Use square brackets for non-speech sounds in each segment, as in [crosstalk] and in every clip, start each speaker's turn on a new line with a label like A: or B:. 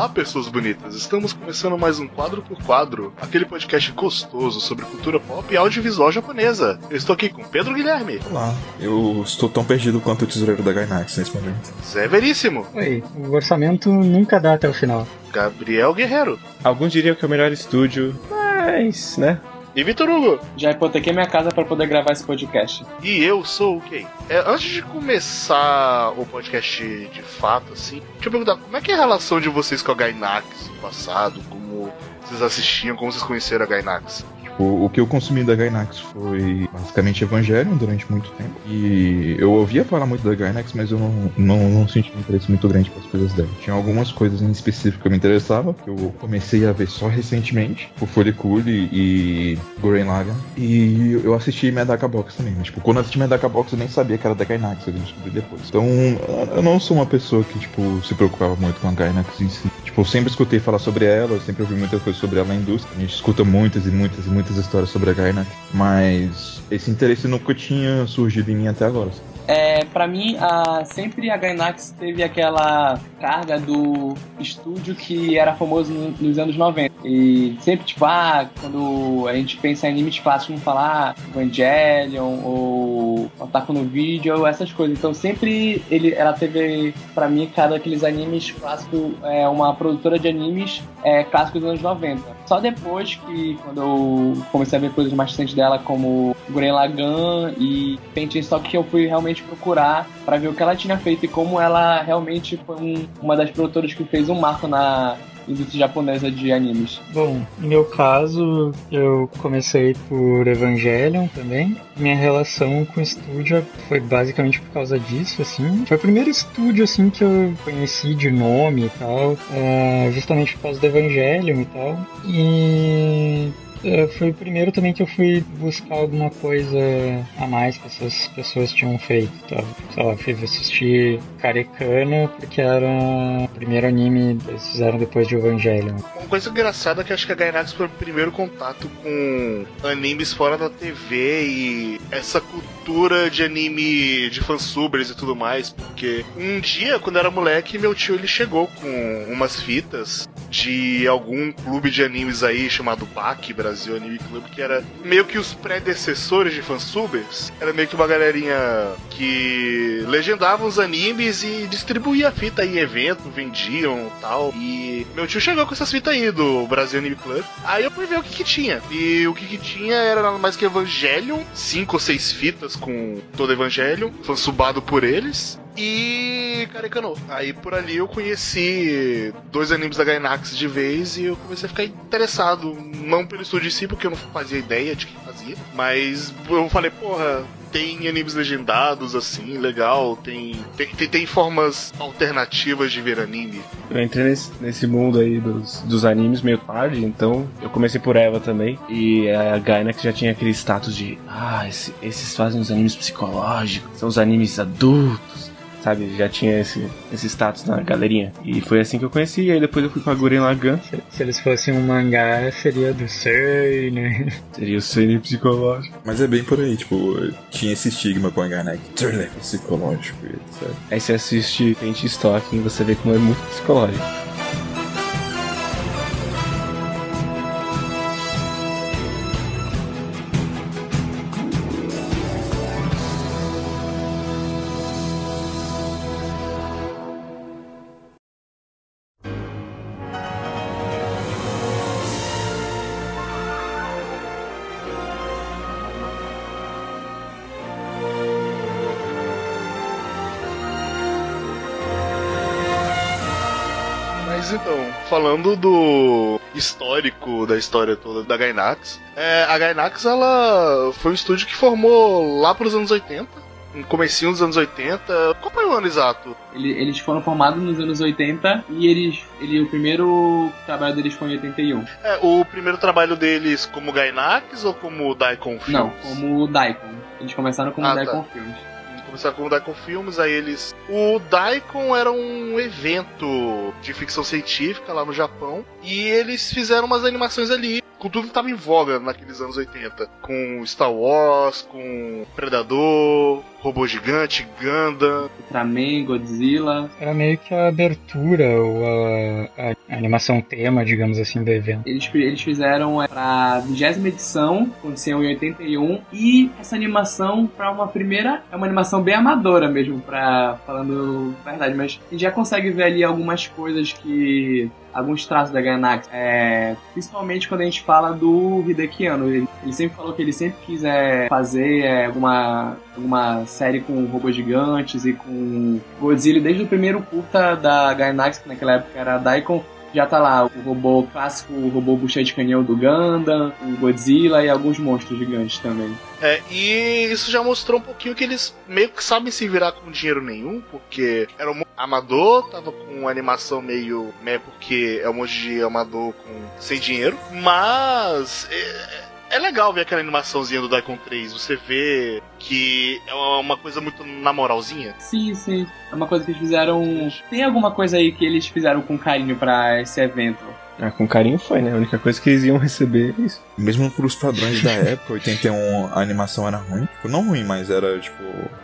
A: Olá, pessoas bonitas. Estamos começando mais um quadro por quadro, aquele podcast gostoso sobre cultura pop e audiovisual japonesa. Eu estou aqui com Pedro Guilherme.
B: Olá, eu estou tão perdido quanto o tesoureiro da Gainax nesse momento.
A: Zé Veríssimo.
C: Oi, o orçamento nunca dá até o final.
A: Gabriel Guerreiro.
D: Alguns diriam que é o melhor estúdio, mas, né?
A: E Vitor Hugo.
E: Já hipotequei minha casa para poder gravar esse podcast.
A: E eu sou o Kay. É, antes de começar o podcast de fato, assim, deixa eu perguntar, como é que é a relação de vocês com a Gainax no passado? Como vocês assistiam, como vocês conheceram a Gainax?
B: O, o que eu consumi da Gainax foi basicamente Evangelion durante muito tempo. E eu ouvia falar muito da Gainax, mas eu não, não, não senti um interesse muito grande pelas coisas dela. Tinha algumas coisas em específico que eu me interessava, que eu comecei a ver só recentemente, o Furikuri e Gurren Lagann. E eu assisti Medaka Box também. Mas, tipo, quando eu assisti Medaka Box eu nem sabia que era da Gainax, eu descobri depois. Então, eu não sou uma pessoa que, tipo, se preocupava muito com a Gainax em si. Tipo, eu sempre escutei falar sobre ela, eu sempre ouvi muita coisa sobre ela na indústria. A gente escuta muitas e muitas e muitas histórias sobre a Gainax, mas esse interesse nunca tinha surgido em mim até agora.
E: É, para mim, a, sempre a Gainax teve aquela carga do estúdio que era famoso no, nos anos 90. E sempre, tipo, ah, quando a gente pensa em animes clássicos, falar Evangelion ou Otaku no Vídeo, essas coisas. Então sempre ele, ela teve, para mim, cada aqueles animes clássicos, é, uma produtora de animes é, clássicos dos anos 90. Só depois que, quando eu comecei a ver coisas mais recentes dela, como Gurren Lagann e Painting Stock, que eu fui realmente procurar para ver o que ela tinha feito e como ela realmente foi um, uma das produtoras que fez um marco na indústria japonesa de animes.
C: Bom, no meu caso, eu comecei por Evangelion também. Minha relação com o estúdio foi basicamente por causa disso, assim. Foi o primeiro estúdio, assim, que eu conheci de nome e tal, é, justamente por causa do Evangelion e tal. E foi o primeiro também que eu fui buscar alguma coisa a mais que essas pessoas tinham feito. Tá? Sei lá, fui assistir Karekana porque era o primeiro anime que eles fizeram depois de Evangelion.
A: Uma coisa engraçada é que acho que a Gainax foi o primeiro contato com animes fora da TV e essa cultura de anime de fansubers e tudo mais, porque um dia, quando eu era moleque, meu tio ele chegou com umas fitas de algum clube de animes aí chamado PAC, Brasil Anime Club, que era meio que os predecessores de fansubers. Era meio que uma galerinha que legendava os animes e distribuía fita em evento, vendiam tal. E meu tio chegou com essas fitas aí do Brasil Anime Club. Aí eu fui ver o que que tinha. E o que que tinha era nada mais que Evangelion, cinco ou seis fitas com todo Evangelion, fansubado por eles e Karekano. Aí por ali eu conheci dois animes da Gainax de vez e eu comecei a ficar interessado, não pelo estúdio em si, porque eu não fazia ideia de quem fazia, mas eu falei, porra, tem animes legendados, assim, legal, tem, tem, tem, tem, formas alternativas de ver anime.
D: Eu entrei nesse, nesse mundo aí dos, dos animes meio tarde, então eu comecei por Eva também, e a Gainax já tinha aquele status de, ah, esse, esses fazem os animes psicológicos, são os animes adultos, sabe? Já tinha esse, esse status na galerinha. E foi assim que eu conheci. E aí depois eu fui pra Gurren Lagann.
C: Se, se eles fossem um mangá, seria do Sei, né?
D: Seria o Sei psicológico.
B: Mas é bem por aí, tipo, tinha esse estigma com a mangá, né? Thriller psicológico, etc.
D: Aí você assiste Paint Stocking e você vê como é muito psicológico.
A: Falando do histórico da história toda da Gainax, é, a Gainax ela foi um estúdio que formou lá pros anos 80, no comecinho dos anos 80. Qual foi o ano exato?
E: Eles foram formados nos anos 80 e eles, ele, o primeiro trabalho deles foi em 81.
A: É, o primeiro trabalho deles como Gainax ou como Daikon Films?
E: Não, como Daikon. Eles começaram como ah, Daikon tá. Films
A: começaram com o Daikon Filmes, aí eles. O Daikon era um evento de ficção científica lá no Japão. E eles fizeram umas animações ali com tudo que tava em voga naqueles anos 80. Com Star Wars, com Predador, Robô Gigante, Gundam.
E: Ultraman, Godzilla.
C: Era meio que a abertura, ou a, a animação tema, digamos assim, do evento.
E: Eles, eles fizeram é, pra vigésima edição, aconteceu em 81, e essa animação, pra uma primeira, é uma animação bem amadora mesmo, pra, falando a verdade, mas a gente já consegue ver ali algumas coisas que alguns traços da Gainax. É, principalmente quando a gente fala do Hideki Anno. Ele, ele sempre falou que ele sempre quis é, fazer é, alguma, alguma série com robôs gigantes e com Godzilla desde o primeiro curta da Gainax, que naquela época era Daikon. Já tá lá o robô clássico, o robô bucha de canhão do Gundam, o Godzilla e alguns monstros gigantes também.
A: É, e isso já mostrou um pouquinho que eles meio que sabem se virar com dinheiro nenhum, porque era um amador, tava com animação meio. Né, porque é um monte de amador com, sem dinheiro, mas. É, é legal ver aquela animaçãozinha do Daikon 3. Você vê que é uma coisa muito na moralzinha.
E: Sim, sim. É uma coisa que eles fizeram. Tem alguma coisa aí que eles fizeram com carinho para esse evento?
D: Ah, com carinho foi, né? A única coisa que eles iam receber é isso.
B: Mesmo pros padrões da [laughs] época, 81, a animação era ruim. Tipo, não ruim, mas era, tipo.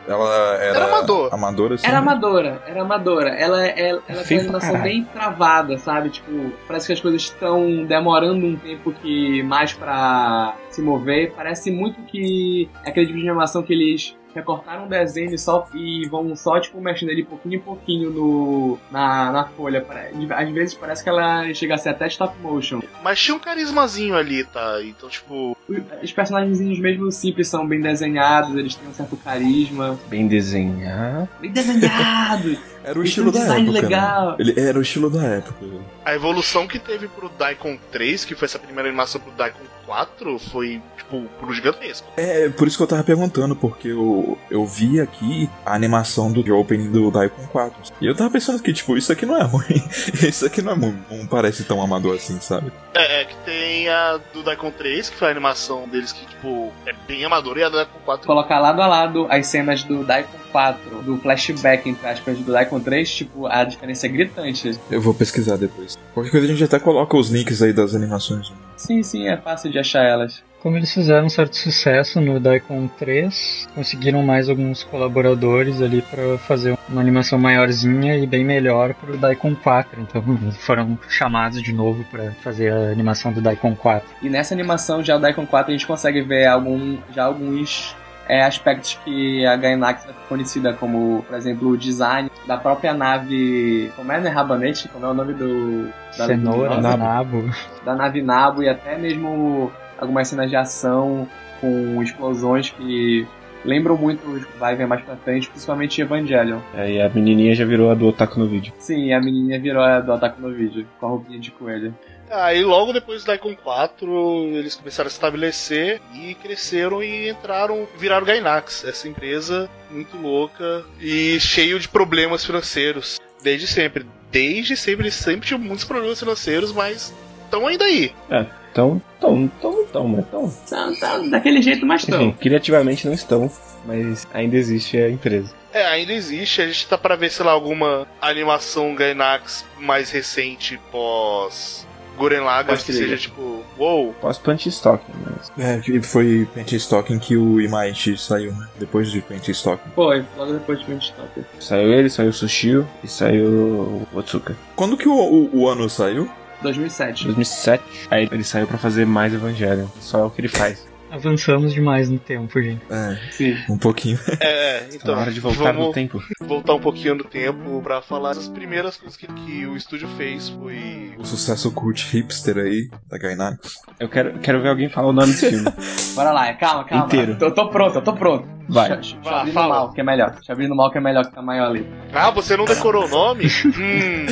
B: Ela era.
A: Era amador.
B: Amadora, assim.
E: Era amadora, era amadora. Ela, ela, ela tem uma animação bem travada, sabe? Tipo, parece que as coisas estão demorando um tempo que mais pra se mover. Parece muito que é aquele tipo de animação que eles recortaram um desenho e, só, e vão só, tipo, mexendo ele pouquinho em pouquinho no, na, na folha. Às vezes parece que ela chega a ser até stop motion.
A: Mas tinha um carismazinho ali, tá? Então, tipo.
E: Os personagens mesmo simples são bem desenhados, eles têm um certo carisma.
D: Bem desenhado.
E: Bem desenhado! [laughs]
B: Era o estilo da época.
E: Né? legal. Né?
B: Ele era o estilo da época.
A: A evolução que teve pro Daikon 3, que foi essa primeira animação pro Daikon 4, foi, tipo, pro gigantesco.
B: É, por isso que eu tava perguntando, porque eu, eu vi aqui a animação do opening do Daikon 4. E eu tava pensando que, tipo, isso aqui não é ruim. [laughs] isso aqui não é não parece tão amador assim, sabe?
A: É, é, que tem a do Daikon 3, que foi a animação deles que, tipo, é bem amadora, e a do Daikon 4.
E: Colocar lado a lado as cenas do Daikon 4, do flashback, entre aspas, do Daikon 3, tipo, a diferença é gritante.
B: Eu vou pesquisar depois. Qualquer coisa a gente até coloca os links aí das animações.
E: Sim, sim, é fácil de achar elas.
C: Como eles fizeram um certo sucesso no Daikon 3, conseguiram mais alguns colaboradores ali para fazer uma animação maiorzinha e bem melhor para o Daikon 4. Então foram chamados de novo para fazer a animação do Daikon 4.
E: E nessa animação já Daikon 4 a gente consegue ver algum, já alguns é, aspectos que a Gainax é conhecida como, por exemplo, o design da própria nave. Como é, né? Rabanete? Como é o nome do.
C: Da, Cenoura,
E: do,
C: da Nabo.
E: Da nave Nabo e até mesmo algumas cenas de ação com explosões que lembram muito vai ver mais pra frente, principalmente Evangelion.
D: É, e a menininha já virou a do Otaku no vídeo.
E: Sim, a menininha virou a do Otaku no vídeo, com a roupinha de coelho.
A: Aí logo depois do Daikon 4, eles começaram a se estabelecer e cresceram e entraram, viraram Gainax, essa empresa muito louca e cheio de problemas financeiros. Desde sempre. Desde sempre, eles sempre tinham muitos problemas financeiros, mas estão ainda aí.
D: É, estão, estão, estão, estão, mas
E: estão. Estão, estão, daquele jeito, mas estão.
D: Criativamente não estão, mas ainda existe a empresa.
A: É, ainda existe. A gente tá para ver, sei lá, alguma animação Gainax mais recente pós Guren Laga que seja tipo, wow.
D: Pós Stocking,
B: mas... É, foi Stocking que o Imaishi saiu, né? Depois de Punch Stocking.
E: Foi, logo depois de Stocking.
D: Saiu ele, saiu o Sushio e saiu o Otsuka.
B: Quando que o, o, o ano saiu?
E: 2007.
D: 2007. Aí ele saiu para fazer mais Evangelho. Só é o que ele faz.
C: Avançamos demais no tempo, gente.
B: É, Sim. um pouquinho. [laughs]
A: É, então.
D: É hora de voltar no tempo.
A: Voltar um pouquinho no tempo pra falar das primeiras coisas que, que o estúdio fez. Foi.
B: O sucesso cult hipster aí, da Gainax.
D: Eu quero, quero ver alguém falar o nome desse filme. [laughs]
E: Bora lá, calma, calma.
D: Inteiro.
E: Eu tô pronto, eu tô pronto.
D: Vai.
E: Xavier no mal, que é melhor. Xavier no mal, que é melhor que tá maior ali.
A: Ah, você não decorou o nome? [laughs] hum.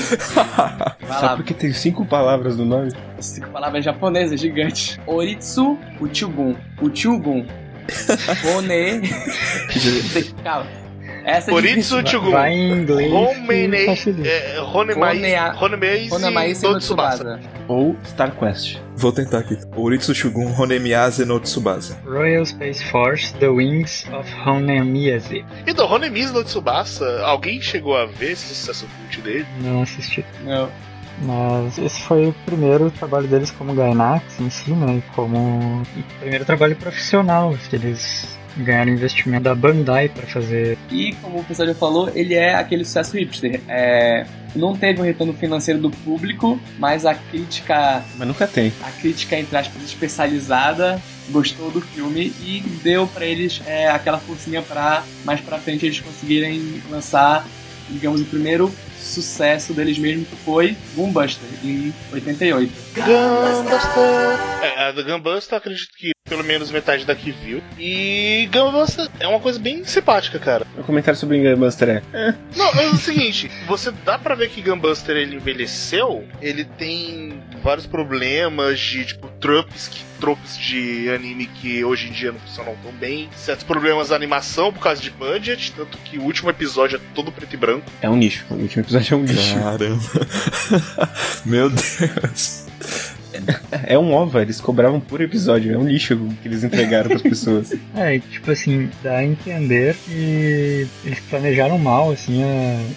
D: Vai Só porque tem cinco palavras no nome?
E: Cinco palavras japonesas, gigante. Oritsu Uchugun. Uchugun. [laughs] One. Calma. Essa é
A: Oritsu Uchugun.
C: Vai em inglês.
A: Homenei. É, Honemai. Honemei no Tsubasa.
D: Ou Star Quest.
B: Vou tentar aqui. Oritsu Shugun Honemiase no Tsubasa.
C: Royal Space Force, The Wings of Honemiase.
A: Então, Honemiase no Tsubasa, alguém chegou a ver esse sucesso cult dele?
C: Não assisti.
E: Não.
C: Mas esse foi o primeiro trabalho deles como Gainax em si, né? Como o primeiro trabalho profissional que eles ganharam investimento da Bandai para fazer.
E: E como o pessoal já falou, ele é aquele sucesso hipster. É, não teve um retorno financeiro do público, mas a crítica.
D: Mas nunca tem.
E: A crítica, entre aspas, especializada gostou do filme e deu para eles é, aquela forcinha para mais para frente eles conseguirem lançar, digamos, o primeiro sucesso deles mesmo que foi Gunbuster em 88.
A: Gunbuster! É, a do Gunbuster acredito que pelo menos metade daqui viu. E Gunbuster é uma coisa bem simpática, cara.
D: O comentário sobre Gunbuster é.
A: Não, é o seguinte, você dá pra ver que Gunbuster ele envelheceu, ele tem vários problemas de tipo tropes que tropes de anime que hoje em dia não funcionam tão bem, certos problemas da animação por causa de budget, tanto que o último episódio é todo preto e branco.
D: É um nicho, o último episódio é um nicho.
B: Caramba. [laughs] Meu Deus.
D: É um OVA, eles cobravam por episódio, é um lixo que eles entregaram para as pessoas. [laughs]
C: É, tipo assim, dá a entender que eles planejaram mal, assim,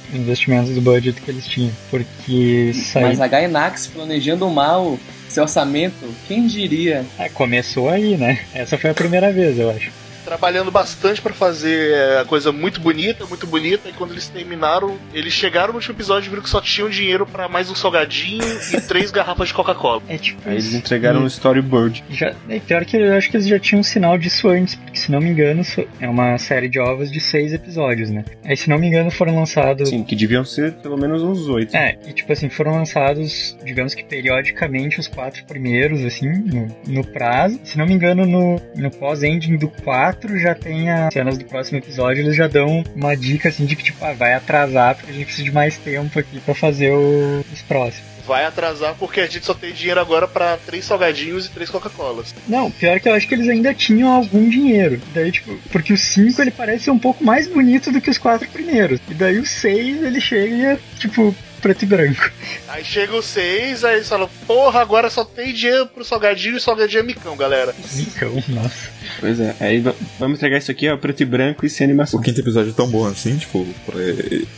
C: os investimentos do budget que eles tinham. Porque saiu...
E: Mas a Gainax planejando mal seu orçamento, quem diria?
C: É, começou aí, né? Essa foi a primeira vez, eu acho
A: trabalhando bastante para fazer é, a coisa muito bonita, muito bonita, e quando eles terminaram, eles chegaram no último episódio e viram que só tinham dinheiro para mais um salgadinho e [laughs] três garrafas de Coca-Cola.
C: É tipo
D: Aí eles entregaram um storyboard.
C: Já, é pior que eu acho que eles já tinham um sinal disso antes, porque se não me engano, é uma série de ovos de seis episódios, né? Aí se não me engano foram lançados.
D: Sim, que deviam ser pelo menos uns oito.
C: É, e tipo assim, foram lançados, digamos que periodicamente, os quatro primeiros, assim, no, no prazo. Se não me engano, no, no pós-ending do 4 já tem as cenas do próximo episódio, eles já dão uma dica assim de que tipo, ah, vai atrasar porque a gente precisa de mais tempo aqui para fazer o, os próximos
A: vai atrasar porque a gente só tem dinheiro agora para três salgadinhos e três Coca-Colas.
C: Não, pior que eu acho que eles ainda tinham algum dinheiro. Daí, tipo, porque o 5 ele parece ser um pouco mais bonito do que os quatro primeiros. E daí o 6 ele chega, tipo, preto e branco.
A: Aí chega o 6, aí eles falam, porra, agora só tem dinheiro pro salgadinho e salgadinho é micão, galera.
C: Micão, nossa.
D: Pois é, aí vamos entregar isso aqui, ó, preto e branco e sem animação.
B: O quinto episódio é tão bom assim, tipo, pra...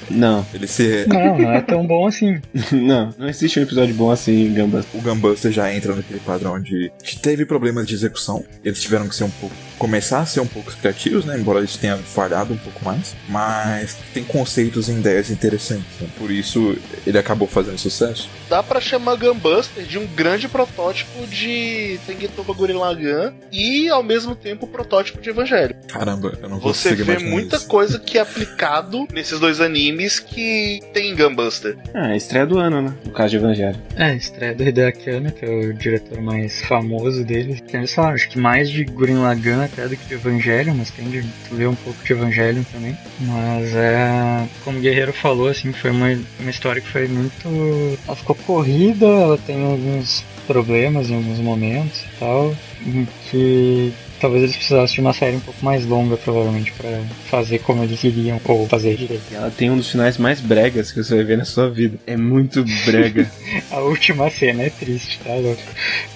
D: Não.
B: Ele se...
C: Não, não é tão bom assim. [laughs]
D: não, não existe um episódio bom assim em Gambas.
B: O Gambuster já entra naquele padrão de... Teve problemas de execução, eles tiveram que ser um pouco começar a ser um pouco criativos, né? Embora isso tenha falhado um pouco mais. Mas tem conceitos e ideias interessantes. Né? Por isso ele acabou fazendo sucesso.
A: Dá para chamar Gunbuster de um grande protótipo de Tengentoba Gurren Lagann e ao mesmo tempo protótipo de Evangelho.
B: Caramba, eu não
A: Você vê muita
B: isso.
A: coisa que é aplicado nesses dois animes que tem Gunbuster.
D: Ah, é estreia do ano, né? No caso de Evangelho.
C: É, estreia do Hideaki Anno, que é o diretor mais famoso dele. Tem, sei lá, acho que mais de Gurren Lagann até do que de Evangelho, mas tem de ler um pouco de Evangelho também. Mas é. Como o Guerreiro falou, assim, foi uma, uma história que foi muito. Ela ficou corrida, ela tem alguns problemas em alguns momentos e tal. Que talvez eles precisassem de uma série um pouco mais longa, provavelmente, para fazer como eles queriam, ou fazer direito.
D: Ela tem um dos finais mais bregas que você vai ver na sua vida. É muito brega. [laughs]
C: a última cena é triste, tá louco?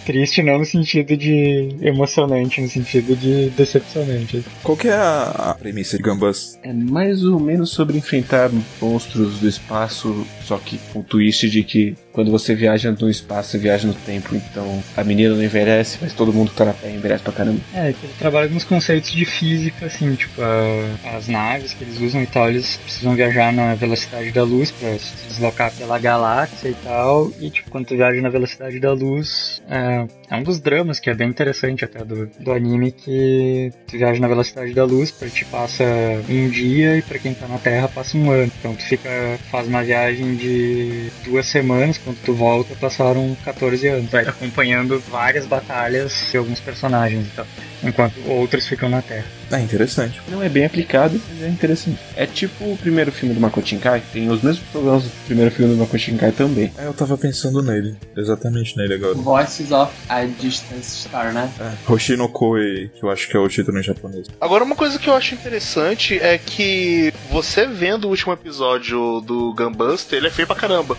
C: Triste não no sentido de emocionante, no sentido de decepcionante.
B: Qual que é a, a premissa de Gambas?
D: É mais ou menos sobre enfrentar monstros do espaço, só que com o twist de que quando você viaja no espaço, você viaja no tempo, então a menina não envelhece, mas todo mundo que tá na Terra envelhece pra caramba.
C: É, que ele trabalha com os conceitos de física, assim, tipo, a, as naves que eles usam e tal, eles precisam viajar na velocidade da luz pra se deslocar pela galáxia e tal, e tipo, quando tu viaja na velocidade da luz, é, é um dos dramas que é bem interessante até do, do anime, que tu viaja na velocidade da luz, pra te passa um dia e pra quem tá na Terra passa um ano. Então tu fica, faz uma viagem de duas semanas, quando tu volta passaram 14 anos, vai acompanhando várias batalhas de alguns personagens e tal enquanto outros ficam na Terra.
B: É interessante.
D: Não é bem aplicado, mas é interessante. É tipo o primeiro filme do Makoto Shinkai, tem os mesmos problemas do primeiro filme do Makoto Shinkai também.
B: É, eu tava pensando nele, exatamente nele agora.
E: Voices of a Distance Star, né?
B: É, Hoshino Koei, que eu acho que é o título em japonês.
A: Agora, uma coisa que eu acho interessante é que você vendo o último episódio do Gunbuster, ele é feio pra caramba.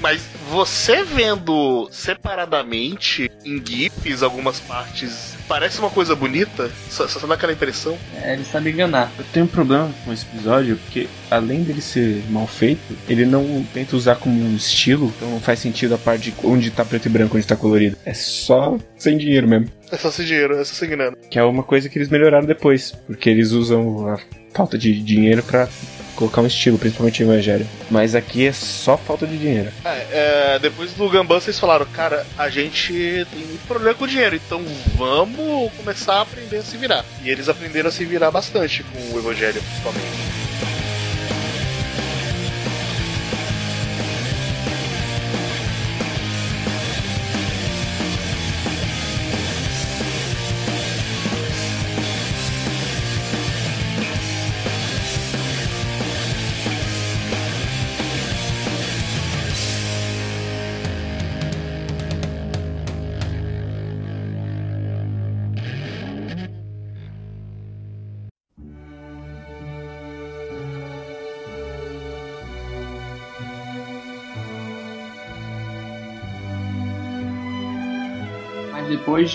A: Mas você vendo separadamente, em GIFs, algumas partes, parece uma coisa bonita, só, só dá aquela impressão atenção.
E: É, ele sabe enganar.
D: Eu tenho um problema com esse episódio, porque além dele ser mal feito, ele não tenta usar como um estilo, então não faz sentido a parte de onde tá preto e branco, onde tá colorido. É só sem dinheiro mesmo.
A: É só sem dinheiro, é só sem grana.
D: Que é uma coisa que eles melhoraram depois, porque eles usam a falta de dinheiro pra colocar um estilo, principalmente em Evangelho. Mas aqui é só falta de dinheiro.
A: É, é, depois do Gambam vocês falaram, cara, a gente tem muito problema com dinheiro, então vamos começar a aprender a se virar. E eles aprenderam a se virar bastante com o Evangelho, principalmente.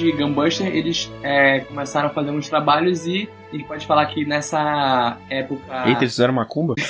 E: De Gunbuster, eles é, começaram a fazer uns trabalhos e a gente pode falar que nessa época.
D: Eita, eles fizeram macumba? [laughs]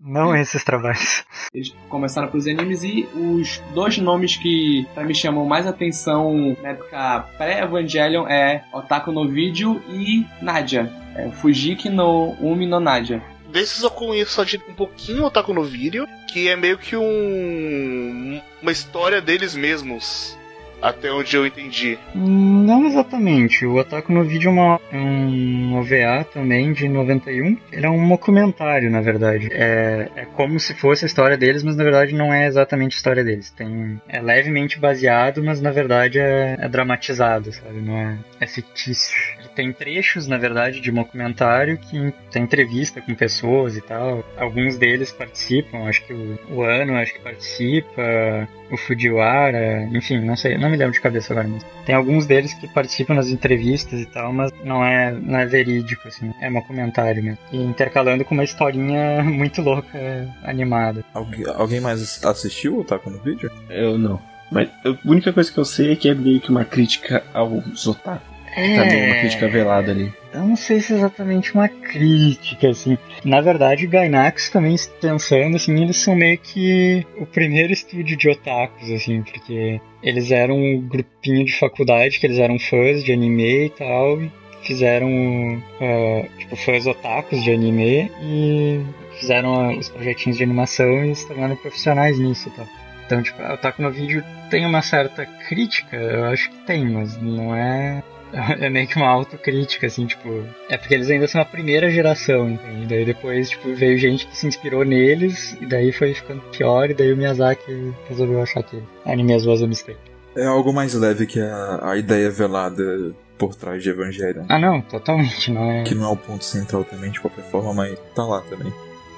C: Não esses trabalhos.
E: Eles começaram com os animes e os dois nomes que pra mim chamam mais atenção na época pré-Evangelion é Otaku no Video e Nadia. É, Fujiki no Umi no Nadia.
A: Desses eu conheço só de um pouquinho o Otaku no vídeo, que é meio que um. uma história deles mesmos. Até onde eu entendi.
C: Não exatamente. O Otaku no Vídeo é uma- é um OVA também de 91. Ele é um documentário, na verdade. É, é como se fosse a história deles, mas na verdade não é exatamente a história deles. Tem, é levemente baseado, mas na verdade é, é dramatizado, sabe? Não é, é fictício. Tem trechos, na verdade, de um documentário que tem entrevista com pessoas e tal. Alguns deles participam, acho que o, o Ano acho que participa, o Fujiwara, enfim, não sei, não me lembro de cabeça agora, mas tem alguns deles que participam nas entrevistas e tal, mas não é, não é verídico, assim, é um comentário mesmo. E intercalando com uma historinha [laughs] muito louca, animada.
B: Algu- alguém mais assistiu o Taco no vídeo?
D: Eu não. Mas a única coisa que eu sei é que é meio que uma crítica aos otaku. Tá meio uma crítica velada ali.
C: Eu não sei se é exatamente uma crítica, assim. Na verdade, Gainax também, pensando, assim, eles são meio que o primeiro estúdio de otakus, assim, porque eles eram um grupinho de faculdade, que eles eram fãs de anime e tal, e fizeram, ah, tipo, fãs otakus de anime e fizeram ah, os projetinhos de animação e se tornaram profissionais nisso e tal. Então, tipo, o Otaku no vídeo tem uma certa crítica, eu acho que tem, mas não é [laughs] é meio que uma autocrítica, assim, tipo. É porque eles ainda são a primeira geração, entende? Daí depois, tipo, veio gente que se inspirou neles, e daí foi ficando pior, e daí o Miyazaki resolveu achar que anime was a mistake.
B: É algo mais leve que a, a ideia velada por trás de Evangelion.
C: Ah, não, totalmente, não é.
B: Que não é o ponto central também, de qualquer forma, mas tá lá também.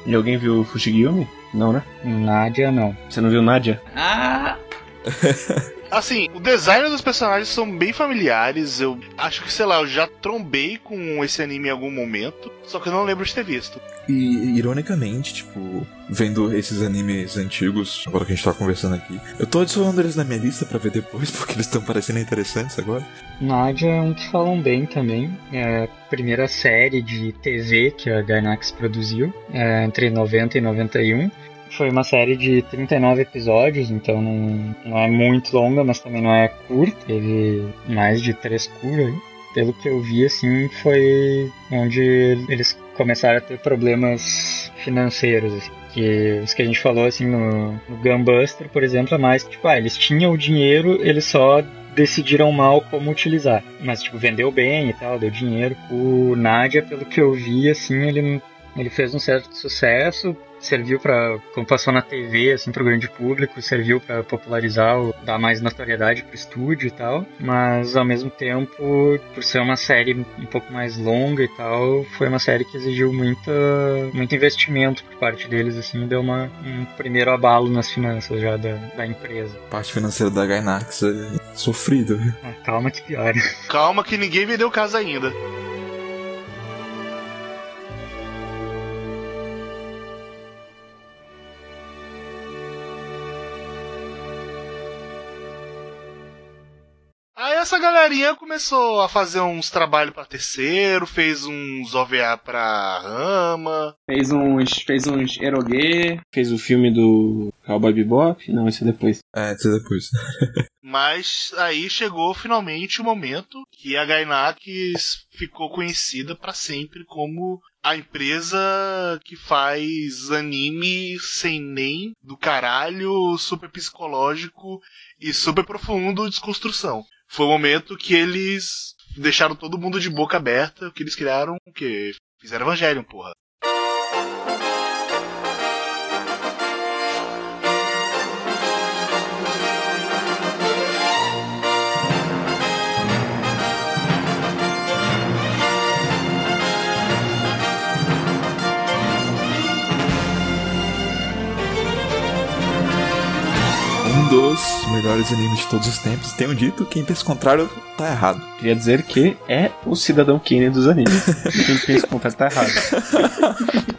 D: E alguém viu Fushigiyumi? Não, né?
C: Nádia, não.
D: Você não viu Nadia?
E: Ah! [laughs]
A: Assim, o design dos personagens são bem familiares. Eu acho que, sei lá, eu já trombei com esse anime em algum momento. Só que eu não lembro de ter visto.
B: E, ironicamente, tipo, vendo esses animes antigos, agora que a gente tá conversando aqui, eu tô adicionando eles na minha lista pra ver depois, [laughs] porque eles estão parecendo interessantes agora.
C: Nádia é um que falam bem também. É a primeira série de TV que a Gainax produziu, é, entre 90 e 91. Foi uma série de 39 episódios, então não, não é muito longa, mas também não é curta. Teve mais de três curas. Pelo que eu vi, assim, foi onde eles começaram a ter problemas financeiros. Assim. Que os que a gente falou, assim, no, no Gunbuster, por exemplo, é mais tipo, ah, eles tinham o dinheiro, eles só decidiram mal como utilizar. Mas, tipo, vendeu bem e tal, deu dinheiro. O Nadia, pelo que eu vi, assim, ele, ele fez um certo sucesso, serviu para como passou na TV assim para o grande público serviu para popularizar o, dar mais notoriedade pro estúdio e tal mas ao mesmo tempo por ser uma série um pouco mais longa e tal foi uma série que exigiu muita muito investimento por parte deles assim deu uma, um primeiro abalo nas finanças já da, da empresa
B: A parte financeira da Gainax é sofrida. viu?
C: ah, calma que piora
A: Calma que ninguém vendeu casa ainda. Essa galerinha começou a fazer uns trabalhos pra terceiro, fez uns OVA pra Rama.
E: Fez uns. fez uns erogue.
D: Fez o filme do Cowboy Bebop? Não, esse é depois.
B: É, isso é depois. [laughs]
A: Mas aí chegou finalmente o momento que a Gainax ficou conhecida pra sempre como a empresa que faz anime sem nem do caralho, super psicológico e super profundo de desconstrução. Foi o momento que eles deixaram todo mundo de boca aberta, que eles criaram o quê? Fizeram Evangelion, porra.
B: Dos melhores animes de todos os tempos. Tenho dito, quem pensa o contrário tá errado.
D: Queria dizer que é o cidadão Kane dos animes. Quem pensa o contrário tá errado. [laughs]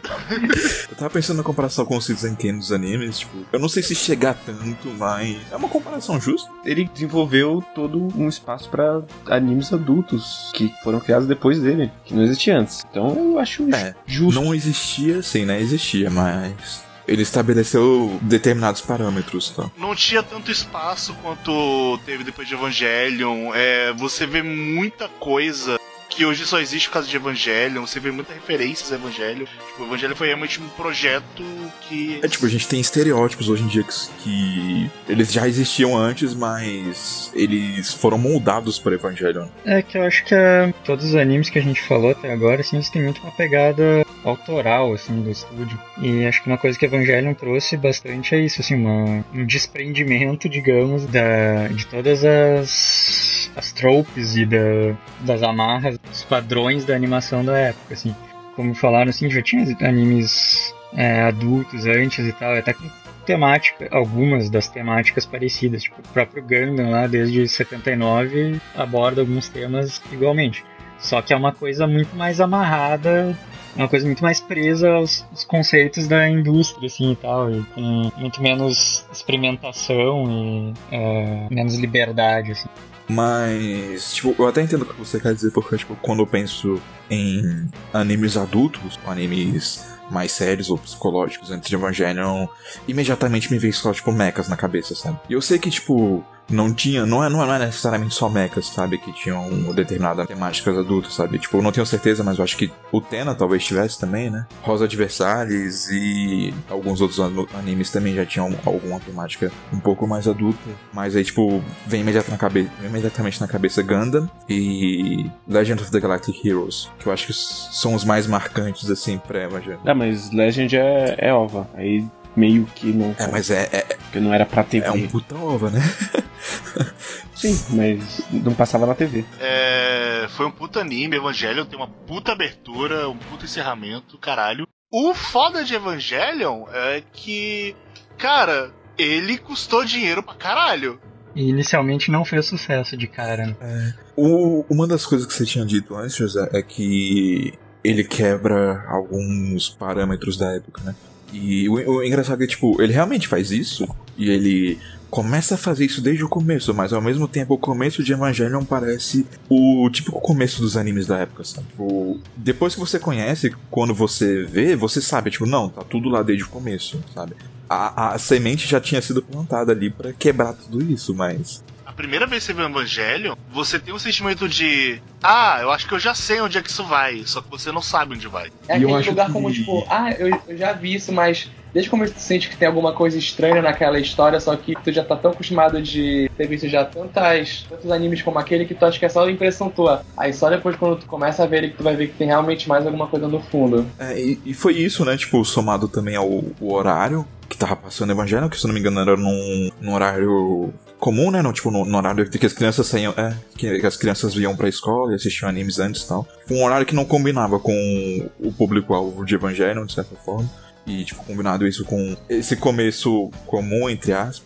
B: Eu tava pensando na comparação com o Citizen Kane dos animes, tipo, eu não sei se chegar tanto, mas é uma comparação justa.
D: Ele desenvolveu todo um espaço pra animes adultos que foram criados depois dele, que não existia antes. Então eu acho
B: É,
D: justo.
B: Não existia, sim, né? Existia, mas ele estabeleceu determinados parâmetros, tá?
A: não tinha tanto espaço quanto teve depois de Evangelion. É, você vê muita coisa que hoje só existe por causa de Evangelion. Você vê muitas referências a Evangelion. Tipo, Evangelion foi realmente um projeto que.
B: É tipo, a gente tem estereótipos hoje em dia que, que eles já existiam antes, mas eles foram moldados para Evangelion.
C: É que eu acho que é, todos os animes que a gente falou até agora, assim, eles têm muito uma pegada autoral, assim, do estúdio. E acho que uma coisa que Evangelion trouxe bastante é isso, assim, uma, um desprendimento, digamos, da, de todas as, as tropes e da, das amarras, dos padrões da animação da época, assim. Como falaram, assim, já tinha animes é, adultos antes e tal, até com temática, algumas das temáticas parecidas, tipo o próprio Gundam lá desde 79 aborda alguns temas igualmente. Só que é uma coisa muito mais amarrada, uma coisa muito mais presa aos, aos conceitos da indústria assim e tal, e com muito menos experimentação e é, menos liberdade assim.
B: Mas, tipo, eu até entendo o que você quer dizer, porque, tipo, quando eu penso em animes adultos, animes mais sérios ou psicológicos antes de Evangelion, imediatamente me vem só, tipo, mechas na cabeça, sabe? E eu sei que, tipo, não tinha, não é, não é necessariamente só mechas, sabe, que tinham determinadas temáticas adultas, sabe? Tipo, eu não tenho certeza, mas eu acho que o Tena talvez tivesse também, né? Rosa Versalhes e alguns outros an- animes também já tinham alguma temática um pouco mais adulta, mas aí, tipo, vem imediata na cabeça, imediatamente na cabeça Gundam e Legend of the Galactic Heroes, que eu acho que são os mais marcantes, assim, pré-Evangelion.
D: Ah, mas Legend é, é OVA. Aí meio que não.
B: É, mas é, é,
D: Porque não era pra TV.
B: é um puta ova, né? [laughs]
D: Sim, mas não passava na TV.
A: É, foi um puta anime, Evangelion tem uma puta abertura, um puta encerramento, caralho. O foda de Evangelion é que, cara, ele custou dinheiro pra caralho.
C: E inicialmente não fez sucesso de cara. né?
B: O- uma das coisas que você tinha dito antes, José, é que ele quebra alguns parâmetros da época, né? E o, o engraçado é que, tipo, ele realmente faz isso e ele começa a fazer isso desde o começo, mas ao mesmo tempo o começo de Evangelion parece o típico começo dos animes da época, sabe? Tipo, depois que você conhece, quando você vê, você sabe, tipo, não, tá tudo lá desde o começo, sabe? A, a semente já tinha sido plantada ali pra quebrar tudo isso, mas
A: primeira vez que você vê o Evangelion, você tem um sentimento de. Ah, eu acho que eu já sei onde é que isso vai, só que você não sabe onde vai.
E: É
B: eu
E: aquele
B: acho
E: lugar
B: que-
E: como, tipo, ah, eu, eu já vi isso, mas desde como tu sente que tem alguma coisa estranha naquela história, só que tu já tá tão acostumado de ter visto já tantas, tantos animes como aquele que tu acha que é só a impressão tua. Aí só depois quando tu começa a ver ele que tu vai ver que tem realmente mais alguma coisa no fundo.
B: É, e, e foi isso, né? Tipo, somado também ao, o horário que tava passando Evangelho, que se eu não me engano era num, num horário comum, né? No, tipo, no, no horário que as crianças saíam. É, que, as crianças iam pra escola e assistiam animes antes e tal. Um horário que não combinava com o público-alvo de Evangelho, de certa forma. E, tipo, combinado isso com esse começo comum, entre aspas.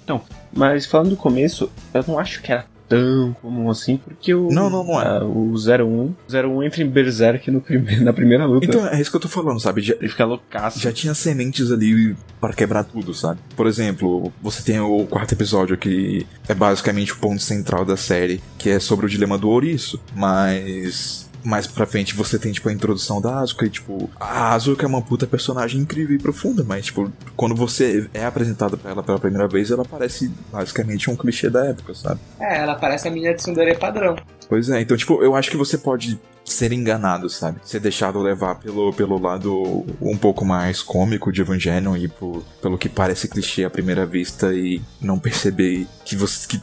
D: Mas falando do começo, eu não acho que era tão comum assim, porque o.
B: Não, não, não é.
D: o 01. 01 entra em Berserk no prime- [laughs] na primeira luta.
B: Então, é isso que eu tô falando, sabe? Já,
D: ele fica loucaço.
B: já tinha sementes ali para quebrar tudo, sabe? Por exemplo, você tem o quarto episódio que é basicamente o ponto central da série, que é sobre o dilema do ouriço, mas mais pra frente você tem, tipo, a introdução da Asuka e, tipo, a Asuka é uma puta personagem incrível e profunda, mas, tipo, quando você é apresentado pra ela pela primeira vez, ela parece basicamente um clichê da época, sabe?
E: É, ela parece a menina de Sundere padrão.
B: Pois é, então, tipo, eu acho que você pode ser enganado, sabe? Ser deixado levar pelo, pelo lado um pouco mais cômico de Evangelion e por, pelo que parece clichê à primeira vista e não perceber que você, que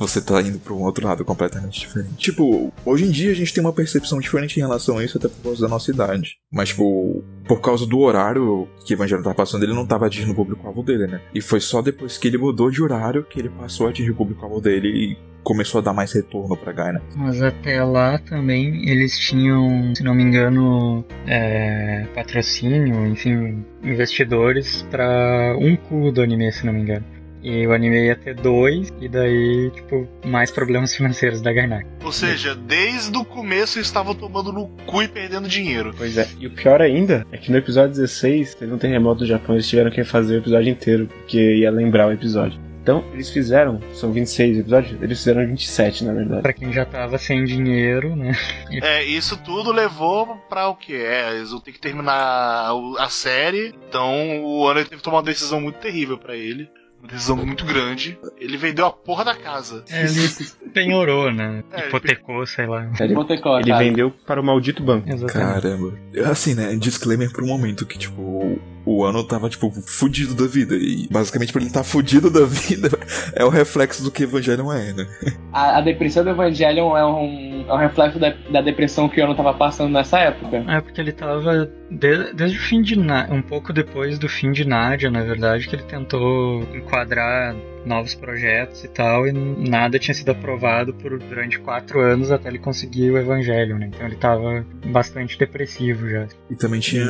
B: você tá indo pra um outro lado completamente diferente. Tipo, hoje em dia a gente tem uma percepção diferente em relação a isso, até por causa da nossa idade. Mas, tipo, por causa do horário que Evangelion tá passando, ele não tava atingindo o público-alvo dele, né? E foi só depois que ele mudou de horário que ele passou a atingir o público-alvo dele e começou a dar mais retorno pra Gaina.
C: Mas até lá também eles tinham, se não me engano, é, patrocínio, enfim, investidores pra um cu do anime, se não me engano. E o anime ia ter dois, e daí, tipo, mais problemas financeiros da Gainax.
A: Ou seja, desde o começo estavam tomando no cu e perdendo dinheiro.
D: Pois é. E o pior ainda é que no episódio 16 teve um terremoto no Japão e eles tiveram que fazer o episódio inteiro, porque ia lembrar o episódio. Então, eles fizeram, são 26 episódios, eles fizeram 27, na verdade.
C: Pra quem já tava sem dinheiro, né? [laughs]
A: É, isso tudo levou pra o que? É, eles vão ter que terminar a série. Então o Ano teve que tomar uma decisão muito terrível pra ele. Uma decisão muito grande. Ele vendeu a porra da casa.
C: É, Ele penhorou, né?
A: É, ele
C: Hipotecou, sei lá.
D: Ele,
E: Hipotecou,
D: ele vendeu para o maldito banco.
C: Exatamente.
B: Caramba. Assim, né? Disclaimer por um momento que, tipo, o ano tava, tipo, fudido da vida. E basicamente, pra ele estar tá fudido da vida, [laughs] é o reflexo do que Evangelion é, né? [laughs]
E: A, a depressão do Evangelion é um, é um reflexo da, da depressão que o Ono tava passando nessa época.
C: É porque ele tava de- desde o fim de um pouco depois do fim de Nádia, na verdade, que ele tentou enquadrar novos projetos e tal, e nada tinha sido aprovado por durante quatro anos até ele conseguir o Evangelho, né? Então ele tava bastante depressivo já.
B: E também tinha.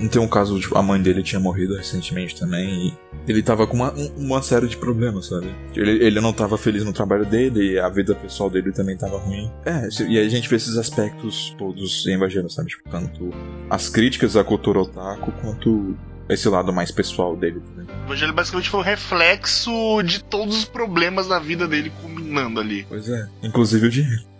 B: Não tem um caso, tipo, a mãe dele tinha morrido recentemente também. E ele tava com uma, um- uma série de problemas, sabe? Ele, ele não tava feliz no trabalho dele, e a vida pessoal dele também tava ruim. É, e aí a gente vê esses aspectos todos em Evangelho, sabe? Tipo, tanto as críticas à cultura otaku, quanto esse lado mais pessoal dele também.
A: O Evangelho basicamente foi um reflexo de todos os problemas da vida dele culminando ali.
B: Pois é. Inclusive o dinheiro.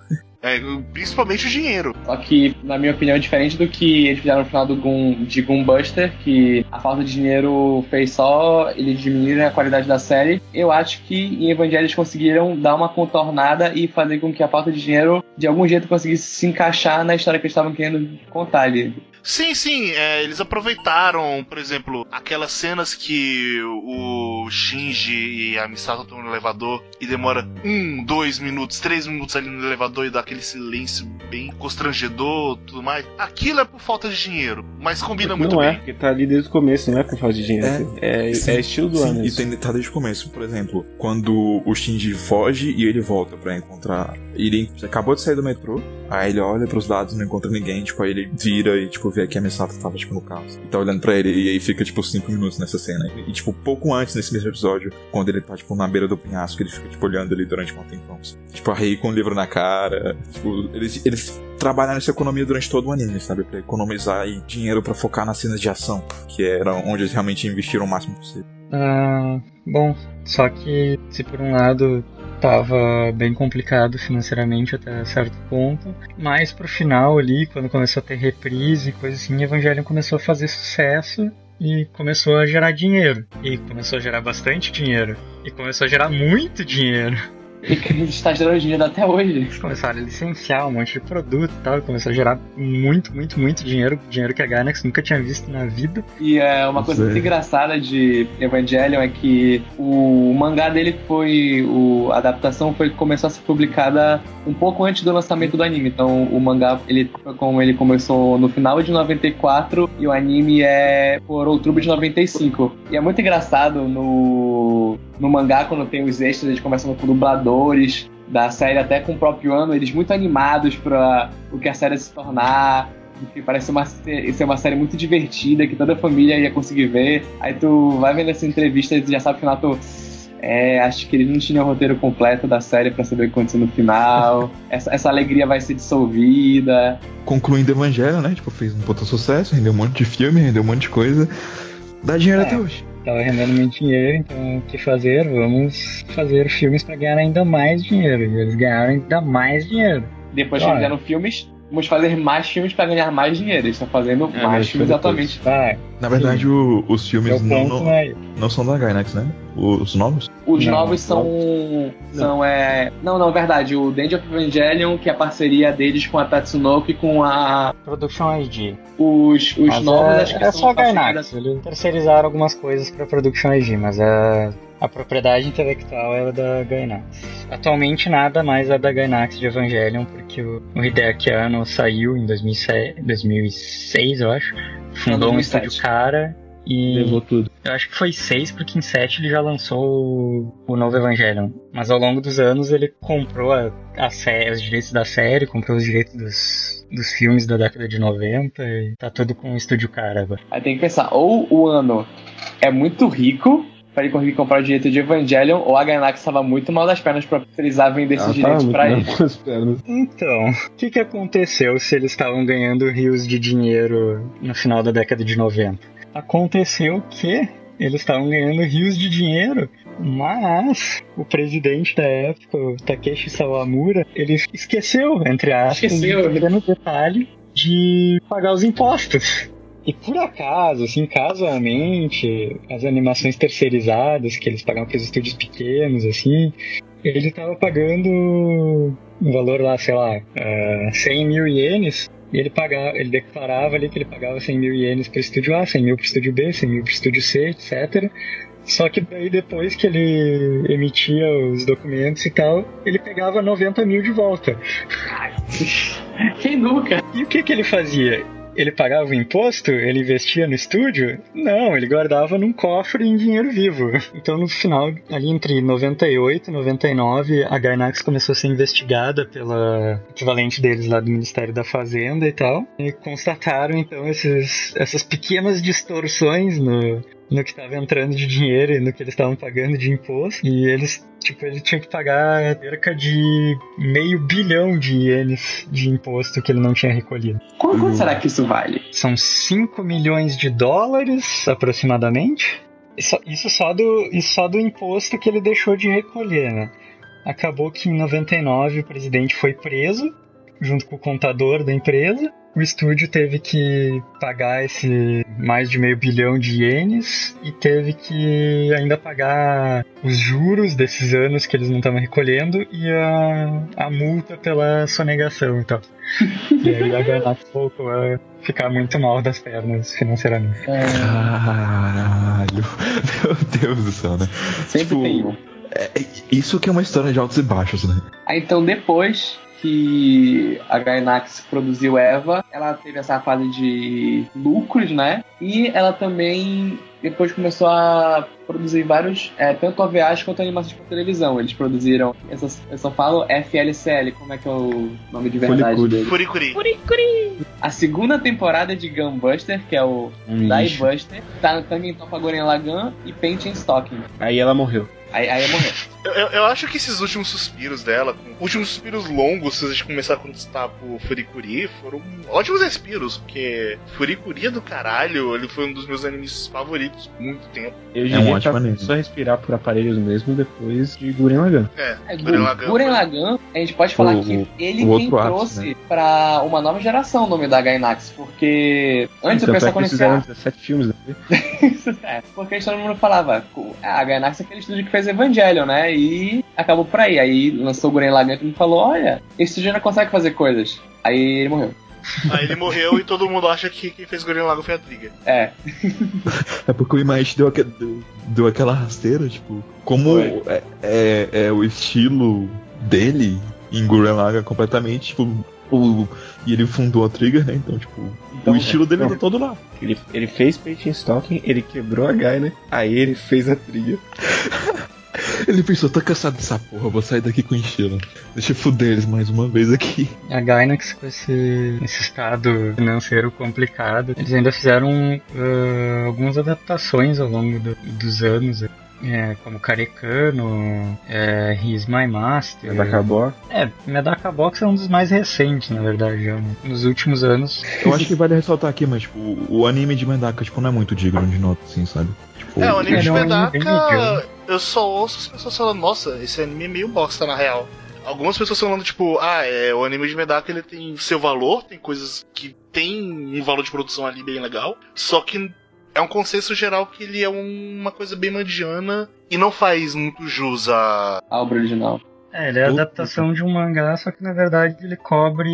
A: É, principalmente o dinheiro.
E: Só que, na minha opinião, é diferente do que eles fizeram no final do Gun, de Gunbuster, que a falta de dinheiro fez só eles diminuírem a qualidade da série. Eu acho que em Evangelho eles conseguiram dar uma contornada e fazer com que a falta de dinheiro, de algum jeito, conseguisse se encaixar na história que eles estavam querendo contar ali.
A: Sim, sim, é, eles aproveitaram, por exemplo, aquelas cenas que o Shinji e a Misato estão no elevador e demora um, dois minutos, três minutos ali no elevador e dá aquele silêncio bem constrangedor tudo mais. Aquilo é por falta de dinheiro, mas combina muito
D: não é,
A: bem.
D: porque tá ali desde o começo, não é por falta de dinheiro. É, é,
B: Sim,
D: é estilo do
B: sim,
D: ano.
B: E tem tá desde o começo, por exemplo, quando o Shinji foge e ele volta pra encontrar. Ele acabou de sair do metrô, aí ele olha pros lados, não encontra ninguém, tipo, aí ele vira e, tipo, vê que a Misato tava, tipo, no carro. E tá olhando pra ele, e aí fica, tipo, cinco minutos nessa cena. E, tipo, pouco antes, nesse mesmo episódio, quando ele tá, tipo, na beira do penhasco, ele fica, tipo, olhando ali durante um tempão. assim. Tipo, a Rei com o livro na cara. Tipo, eles, eles trabalharam essa economia durante todo o anime, sabe? Pra economizar e dinheiro pra focar nas cenas de ação, que era onde eles realmente investiram o máximo possível.
C: Ah, bom, só que se por um lado tava bem complicado financeiramente até certo ponto, mas pro final ali, quando começou a ter reprise e coisa assim, Evangelion começou a fazer sucesso e começou a gerar dinheiro. E começou a gerar bastante dinheiro. E começou a gerar muito dinheiro.
E: E que está gerando dinheiro até hoje.
C: Eles começaram a licenciar um monte de produto e tal, e começou a gerar muito, muito, muito dinheiro, dinheiro que a Gainax nunca tinha visto na vida.
E: E é uma coisa muito engraçada de Evangelion é que o mangá dele foi. O, a adaptação foi começou a ser publicada um pouco antes do lançamento do anime. Então o mangá, ele, como ele começou no final de 94 e o anime é por outubro de 95. E é muito engraçado no, no mangá, quando tem os extras, eles começam com dubladores da série, até com o próprio ano, eles muito animados para o que a série se tornar. Enfim, parece ser uma, ser uma série muito divertida, que toda a família ia conseguir ver. Aí tu vai vendo essa entrevista e tu já sabe que no final tu. É, acho que eles não tinham o roteiro completo da série pra saber o que aconteceu no final. [laughs] essa, essa alegria vai ser dissolvida.
B: Concluindo Evangelho, né? Tipo, fez um puta sucesso, rendeu um monte de filme, rendeu um monte de coisa. Dá dinheiro
C: É.
B: até hoje.
C: Tava rendendo muito dinheiro, então o que fazer? Vamos fazer filmes pra ganhar ainda mais dinheiro. E eles ganharam ainda mais dinheiro.
E: Depois que
C: Olha.
E: fizeram filmes, vamos fazer mais filmes pra ganhar mais dinheiro. Eles estão fazendo
D: É,
E: mais filmes
D: foi
E: atualmente.
C: Tá,
B: Na verdade, o- os
C: é
B: filmes
C: o
B: não,
C: ponto,
B: não,
C: né?
B: não são da Gainax, né? Os novos?
E: Os
C: Não,
E: novos são. São, é. Não, não, verdade. O Danger of Evangelion, que é a parceria deles com a Tatsunoko e com a.
C: Production ID.
E: Os, os
C: Mas
E: novos,
C: é,
E: acho que
C: é
E: são
C: só a Gainax. Eles terceirizaram algumas coisas pra Production ID, mas a, a propriedade intelectual é da Gainax. Atualmente nada mais é da Gainax de Evangelion, porque o, Hideaki Anno saiu em 2006, 2006 eu acho. Fundou um
E: 2007.
C: estúdio cara e
D: Levou tudo.
C: eu acho que foi 6 porque em 7 ele já lançou o, novo Evangelion. Mas ao longo dos anos ele comprou a, a sé- os direitos da série, comprou os direitos dos, dos filmes da década de 90 e tá tudo com o estúdio cara agora.
E: Aí tem que pensar, ou o ano é muito rico pra ele conseguir comprar o direito de Evangelion, ou a Gainax estava muito mal das pernas pra precisar vender esses
D: Ela
E: direitos
D: muito
E: pra ele.
C: Então, o que, que aconteceu se eles estavam ganhando rios de dinheiro no final da década de 90? Aconteceu que eles estavam ganhando rios de dinheiro, mas o presidente da época, o Takeshi Sawamura, ele esqueceu, entre aspas,
E: Esqueceu.
C: um detalhe de pagar os impostos. E por acaso, assim, casualmente, as animações terceirizadas que eles pagavam para os estúdios pequenos, assim, ele estava pagando um valor lá, sei lá, eh, 100 mil ienes. E ele pagava, ele declarava ali que ele pagava 100 mil ienes para o estúdio A, 100 mil para o estúdio B, 100 mil para o estúdio C, etc. Só que daí depois que ele emitia os documentos e tal, ele pegava 90 mil de volta.
E: Quem nunca?
C: E o que que ele fazia? Ele pagava o imposto? Ele investia no estúdio? Não, ele guardava num cofre em dinheiro vivo. Então no final, ali entre 98 e 99, a Gainax começou a ser investigada pela equivalente deles lá do Ministério da Fazenda e tal. E constataram então esses, essas pequenas distorções no, no que estava entrando de dinheiro e no que eles estavam pagando de imposto. E eles, tipo, ele tinha que pagar cerca de meio bilhão de ienes de imposto que ele não tinha recolhido.
E: Quanto, quanto será que isso vale?
C: São 5 milhões de dólares, aproximadamente. Isso, isso só do, isso só do imposto que ele deixou de recolher, né? Acabou que em 99 o presidente foi preso, junto com o contador da empresa. O estúdio teve que pagar esse mais de meio bilhão de ienes e teve que ainda pagar os juros desses anos que eles não estavam recolhendo e a, a multa pela sonegação e tal. [laughs] E aí a voltou a ficar muito mal das pernas financeiramente.
B: Caralho. [laughs] Meu Deus do céu, né?
E: Sempre
B: Tipo,
E: tem.
B: É, isso que é uma história de altos e baixos, né?
E: Aí então depois que a Gainax produziu Eva, ela teve essa fase de lucros, né? E ela também depois começou a produzir vários, é, tanto OVAs quanto animações para televisão. Eles produziram, eu só, eu só falo FLCL, como é que é o nome de verdade dele?
A: Furikuri.
E: A segunda temporada de Gunbuster, que é o
D: Um
E: Dai
D: lixo.
E: Buster, tá no Tangen Topa Goren Lagan e Paint Stocking.
D: Aí ela morreu.
E: Aí, aí morreu.
A: Eu, eu, eu acho que esses últimos suspiros dela, últimos suspiros longos, se a gente começar a conquistar por Furikuri, foram ótimos respiros, porque Furikuri é do caralho, ele foi um dos meus animes favoritos por muito tempo.
D: Eu
B: um
D: diria
B: ótimo anime.
D: só respirar por aparelhos mesmo depois de Guren Lagann.
A: É,
E: É,
A: Gurren Lagann
E: Guren Lagann, a gente pode falar
B: O-
E: que ele
B: o
E: quem trouxe
B: né?
E: pra uma nova geração o nome da Gainax, porque antes o
D: Tanto é
E: pessoal
D: que eles
E: conhecia.
D: fizeram 17 filmes, né? [laughs]
E: é, porque todo mundo falava, "Ah, a Gainax é aquele estúdio que fez Evangelion, né? E acabou por aí. Aí lançou o Guren Lagann e mundo falou: olha, esse não consegue fazer coisas. Aí ele morreu.
A: Aí ele morreu e todo mundo acha que quem fez Gurren Lagann foi a Trigger.
E: É, [laughs]
B: É porque o Image deu, aque- deu, deu aquela rasteira, tipo, como é, é, é o estilo dele em Gurren Lagann completamente, tipo, o, e ele fundou a Trigger, né? Então, tipo,
D: Então,
B: o estilo dele
D: não.
B: tá todo lá.
D: Ele, ele fez Paint and Stocking, ele quebrou a Guy, né? Aí ele fez a trilha. [laughs]
B: Ele pensou, tô cansado dessa porra, vou sair daqui com estilo. Deixa eu fuder eles mais uma vez aqui.
C: A Gainax, com esse, esse estado financeiro complicado, eles ainda fizeram ah, algumas adaptações ao longo do- dos anos. É, como Karekano, é, He's My Master.
D: Medaka Box.
C: É, Medaka Box é um dos mais recentes, na verdade, já, né? nos últimos anos.
B: Eu acho que vale ressaltar aqui, mas tipo, o anime de Medaka tipo, não é muito digno de nota, assim, sabe? Tipo,
A: É, o anime
C: Ele
A: de
C: é
A: Medaka, eu só ouço as pessoas falando, nossa, esse anime é meio bosta na real. Algumas pessoas falando, tipo, ah, é, o anime de Medaka ele tem seu valor, tem coisas que tem um valor de produção ali bem legal, só que é um consenso geral que ele é um- uma coisa bem mediana e não faz muito jus a.
E: A obra original.
C: É, ele é a adaptação de um mangá, só que na verdade ele cobre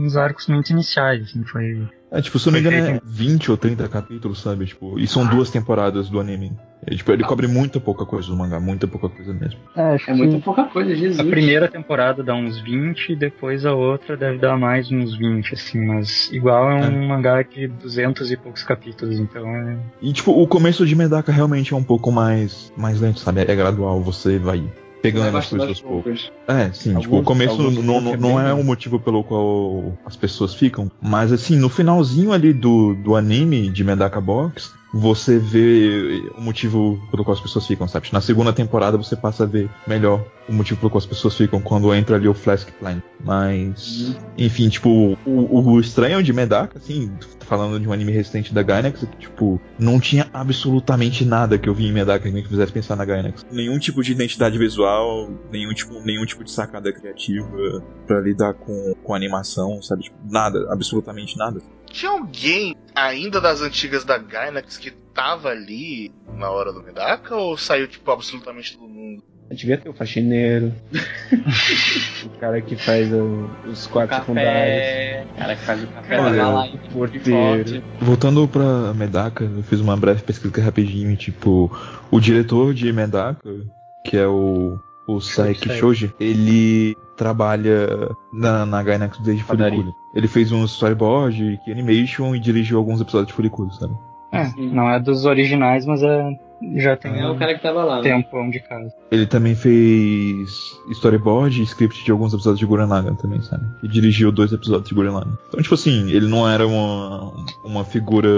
C: uns arcos muito iniciais, assim, foi...
B: É, tipo, se eu não me engano, é [laughs]
C: Perfeito.
B: 20 ou 30 capítulos, sabe? Tipo, e são duas temporadas do anime. É, tipo, ele cobre muita pouca coisa do mangá, muita pouca coisa mesmo.
C: É, acho
E: É muito pouca coisa, Jesus.
C: A primeira temporada dá uns 20, depois a outra deve dar mais uns 20, assim, mas igual é um mangá de 200 e poucos capítulos, então é...
B: E, tipo, o começo de Medaka realmente é um pouco mais, mais lento, sabe? É gradual, você vai pegando as coisas aos poucos. É, sim, tipo, o
D: Alguns-
B: começo
D: alguns
B: não,
D: ficam
B: não, não é o motivo pelo qual as pessoas ficam, mas assim, no finalzinho ali do, do anime de Medaka Box, você vê o motivo pelo qual as pessoas ficam, sabe? Na segunda temporada você passa a ver melhor o motivo pelo qual as pessoas ficam quando entra ali o Flask Plan. Mas, enfim, tipo, o, o estranho de Medaka, assim, falando de um anime recente da Gainax, é que, tipo, não tinha absolutamente nada que eu vi em Medaka que me fizesse pensar na Gainax. Nenhum tipo de identidade visual, nenhum tipo, nenhum tipo de sacada criativa pra lidar com, com animação, sabe? Tipo, nada, absolutamente nada.
A: Tinha alguém ainda das antigas da Gainax que tava ali na hora do Medaka ou saiu, tipo, absolutamente todo mundo?
D: Devia ter o faxineiro. [laughs] o cara que faz o- os quartos secundários.
E: Café. cara que faz o café
B: Olha,
E: lá em
D: porteiro.
B: Voltando pra Medaka, eu fiz uma breve pesquisa rapidinho, tipo, o diretor de Medaka, que é o, o Saiki. Shoji, ele trabalha na, na Gainax desde. Furikuri. Ele fez um storyboard, que animation e dirigiu alguns episódios de Furikuri, sabe?
C: É,
E: Sim.
C: não é dos originais, mas é já tem
E: É o
C: um
E: cara que tava lá. né?
C: tempão de casa.
B: Ele também fez storyboard e script de alguns episódios de Gurren Lagann também, sabe? E dirigiu dois episódios de Gurren Lagann. Então, tipo assim, ele não era uma, uma figura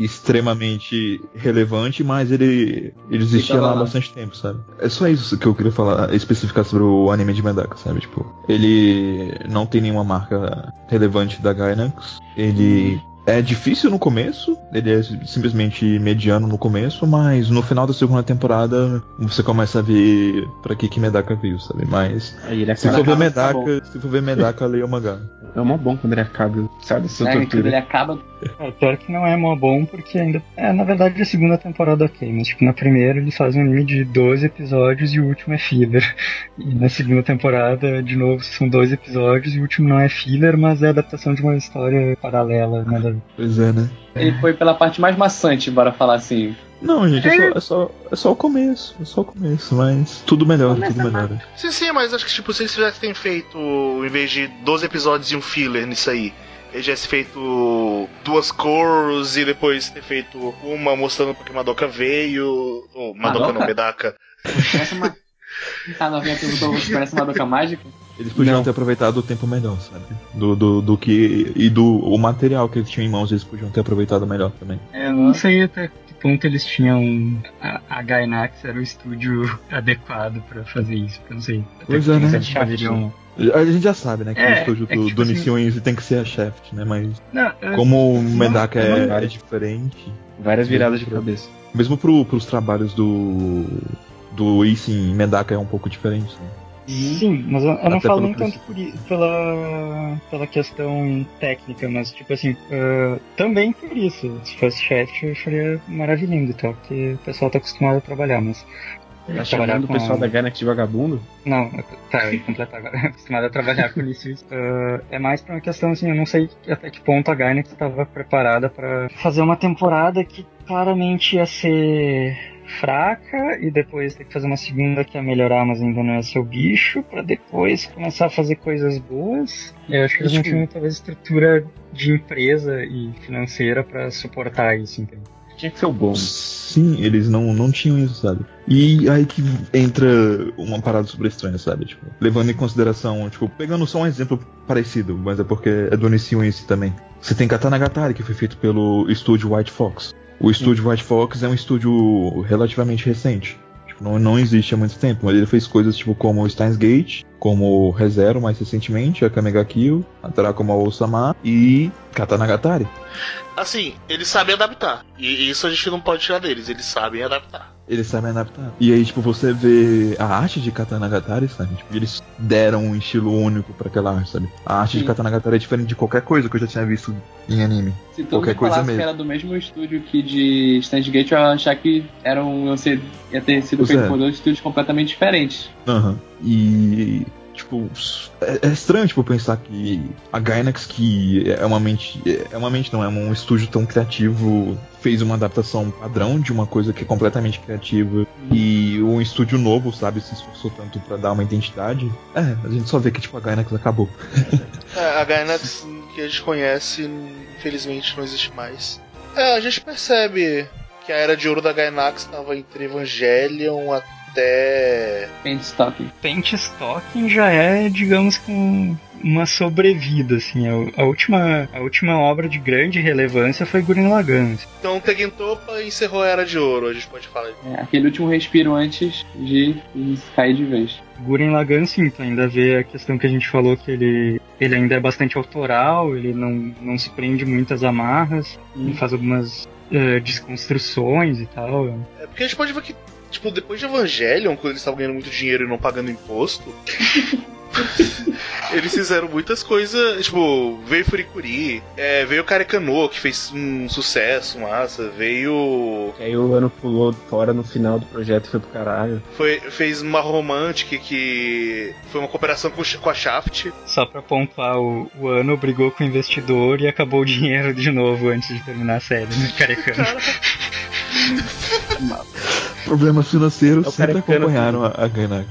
B: extremamente relevante, mas ele, ele existia lá há bastante tempo, sabe? É só isso que eu queria falar, especificar sobre o anime de Medaka, sabe? Tipo, ele não tem nenhuma marca relevante da Gainax. Ele é difícil no começo, ele é simplesmente mediano no começo, mas no final da segunda temporada você começa a ver pra que que Medaka veio, sabe? Mas
D: Aí ele
B: se
D: acaba.
B: for ver
E: acaba, tá
B: Medaka, se for ver Medaka, leia o mangá.
D: É mó bom quando ele acaba, sabe? Essa
E: É, quando ele
D: tortura.
E: acaba.
C: É, pior que não é mó bom, porque ainda. É, na verdade a segunda temporada ok, mas tipo, na primeira eles fazem um anime de 12 episódios e o último é filler. E na segunda temporada, de novo, são 12 episódios e o último não é filler, mas é adaptação de uma história paralela, nada a ver.
B: Pois é, né?
E: Ele foi pela parte mais maçante, bora falar assim.
B: Não, gente, é só, é só, é só o começo, é só o começo, mas tudo melhora, tudo melhora.
A: Sim, sim, mas acho que tipo, se eles tivessem feito, em vez de 12 episódios e um filler nisso aí, eles tivessem feito duas cores e depois ter feito uma mostrando porque Madoka veio. Ou Madoka
E: Madoka?
A: não, Medaka.
E: Parece uma. A novinha parece uma doca mágica.
B: Eles podiam
D: Não.
B: ter aproveitado o tempo melhor, sabe? Do, do, do que. E do o material que eles tinham em mãos, eles podiam ter aproveitado melhor também.
C: Eu não sei até ponto eles tinham. A, a Gainax era o estúdio [laughs] adequado pra fazer isso, eu não sei.
B: Pois é, né? A gente já sabe, né? Que
C: É,
B: o estúdio
C: é
B: do,
C: tipo
B: do
C: assim-
B: Nissin Wings tem que ser a Shaft, né? Mas
C: Não, eu-
B: como o Medaka é,
D: não-
B: é diferente,
D: Várias viradas de cabeça.
B: mesmo pro, pros trabalhos do. Do Isin, Medaka é um pouco diferente, né?
C: Sim, mas eu, eu não falo nem tanto por, pela, pela questão técnica, mas tipo assim, ah, também por isso. Se fosse Shaft eu acharia maravilhoso e tal, porque o pessoal tá acostumado a trabalhar, mas.
D: Tá chamando o pessoal
C: a-
D: da Gainax de vagabundo?
C: Não, tá, eu ia completar agora. [laughs] acostumado a trabalhar com isso. Ah, é mais pra uma questão assim, eu não sei até que ponto a Gainax estava preparada pra fazer uma temporada que claramente ia ser fraca e depois ter que fazer uma segunda que ia melhorar, mas ainda não é seu bicho, pra depois começar a fazer coisas boas. Eu acho que eles não tinham talvez estrutura de empresa e financeira pra suportar isso, entende?
D: Tinha que ser o bom.
B: Sim, eles não, não tinham isso, sabe? E aí que entra uma parada super estranha, sabe? Tipo, levando em consideração, tipo, pegando só um exemplo parecido, mas é porque é do Nissin esse também. Você tem Katanagatari, que foi feito pelo estúdio White Fox. O estúdio White Fox é um estúdio relativamente recente. não, não existe há muito tempo, mas ele fez coisas tipo como Steins Gate, como ReZero mais recentemente, a Kamega Kill, a Tarakoma Osama e Katanagatari.
A: Assim, eles sabem adaptar. E isso a gente não pode tirar deles, eles sabem adaptar.
B: Eles sabem adaptar. E aí, tipo, você vê a arte de Katanagatari, sabe? Tipo, eles deram um estilo único pra aquela arte, sabe? A arte
E: Sim.
B: de Katanagatari é diferente de qualquer coisa que eu já tinha visto em anime.
E: Se
B: Qualquer coisa
E: falasse
B: mesmo.
E: que era do mesmo estúdio que de Stand Gate, eu ia achar que eram, iam ser, ia ter sido
B: Pois
E: feito
B: é.
E: por dois estúdios completamente diferentes.
B: Aham. E. Tipo, é, é estranho, tipo, pensar que a Gainax, que é uma mente. É uma mente, não, é um estúdio tão criativo, fez uma adaptação padrão de uma coisa que é completamente criativa. E um estúdio novo, sabe, se esforçou tanto pra dar uma identidade. É, a gente só vê que, tipo, a Gainax acabou. [laughs]
A: É, a Gainax que a gente conhece, infelizmente, não existe mais. É, a gente percebe que a era de ouro da Gainax estava entre Evangelion até.
E: Paintstocking.
C: Paint Stocking já é, digamos, com uma sobrevida, assim. A, a última, a última obra de grande relevância foi Gurren Lagann.
A: Então Tekken Topa encerrou a era de ouro, a gente pode falar.
E: É, aquele último respiro antes de cair de vez.
C: Gurren Lagann, sim, tu ainda vê a questão que a gente falou que ele, ele ainda é bastante autoral, ele não, não se prende muito às amarras, ele faz algumas eh, desconstruções e tal.
A: É porque a gente pode ver que, tipo, depois de Evangelion, quando eles estavam ganhando muito dinheiro e não pagando imposto. [laughs] Eles fizeram muitas coisas, tipo, veio Furikuri, é, veio Karekano, que fez um sucesso, massa, veio.
D: E aí o ano pulou fora no final do projeto e foi pro caralho.
A: Foi, fez uma Romantic, que foi uma cooperação com, com a Shaft.
C: Só pra pontuar, o, o ano brigou com o investidor e acabou o dinheiro de novo antes de terminar a série, né, carecano. [laughs]
B: Problemas financeiros
D: É
B: sempre acompanharam a, a Gainax.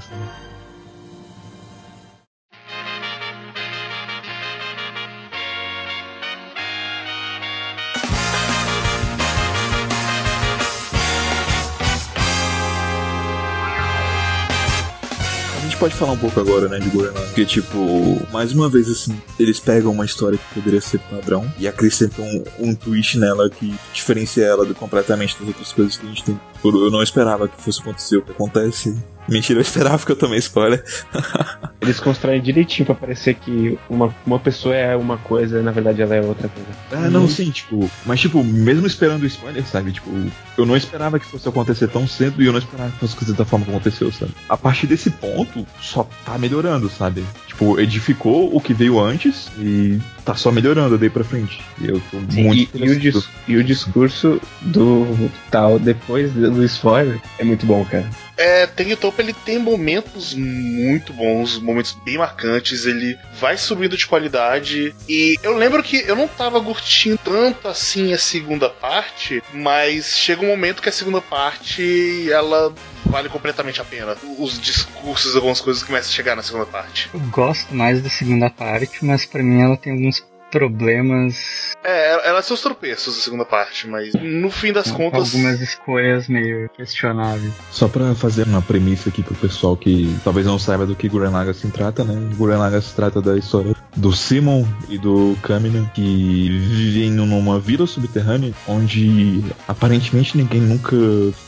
B: A gente pode falar um pouco agora, né, de Gurren Lagann, porque, tipo, mais uma vez, assim, eles pegam uma história que poderia ser padrão e acrescentam um, um twist nela que diferencia ela do- completamente das outras coisas que a gente tem. Eu não esperava que fosse acontecer o que acontece. Mentira, eu esperava que eu tomei spoiler. [laughs]
D: Eles constroem direitinho pra parecer que uma, uma pessoa é uma coisa e na verdade ela é outra coisa.
B: Ah, não, sim, tipo, mas tipo, mesmo esperando o spoiler, sabe? Tipo, eu não esperava que fosse acontecer tão cedo e eu não esperava que fosse acontecer da forma como aconteceu, sabe? A partir desse ponto, só tá melhorando, sabe? Tipo, edificou o que veio antes e tá só melhorando daí pra frente. E eu tô
D: Sim,
B: muito
D: e, e o dis- e o discurso do tal depois do spoiler é muito bom, cara.
A: É, Tekken Topa ele tem momentos muito bons, momentos bem marcantes, ele vai subindo de qualidade. E eu lembro que eu não tava curtindo tanto assim a segunda parte, mas chega um momento que a segunda parte ela vale completamente a pena. Os discursos, algumas coisas começam a chegar na segunda parte.
C: Eu gosto mais da segunda parte, mas pra mim ela tem alguns problemas,
A: É, ela são os tropeços da segunda parte, mas no fim das contas.
C: algumas escolhas meio questionáveis.
B: Só pra fazer uma premissa aqui pro pessoal que talvez não saiba do que Gurren Lagann se trata, né? Gurren Lagann se trata da história do Simon e do Kamina que vivem numa vila subterrânea onde aparentemente ninguém nunca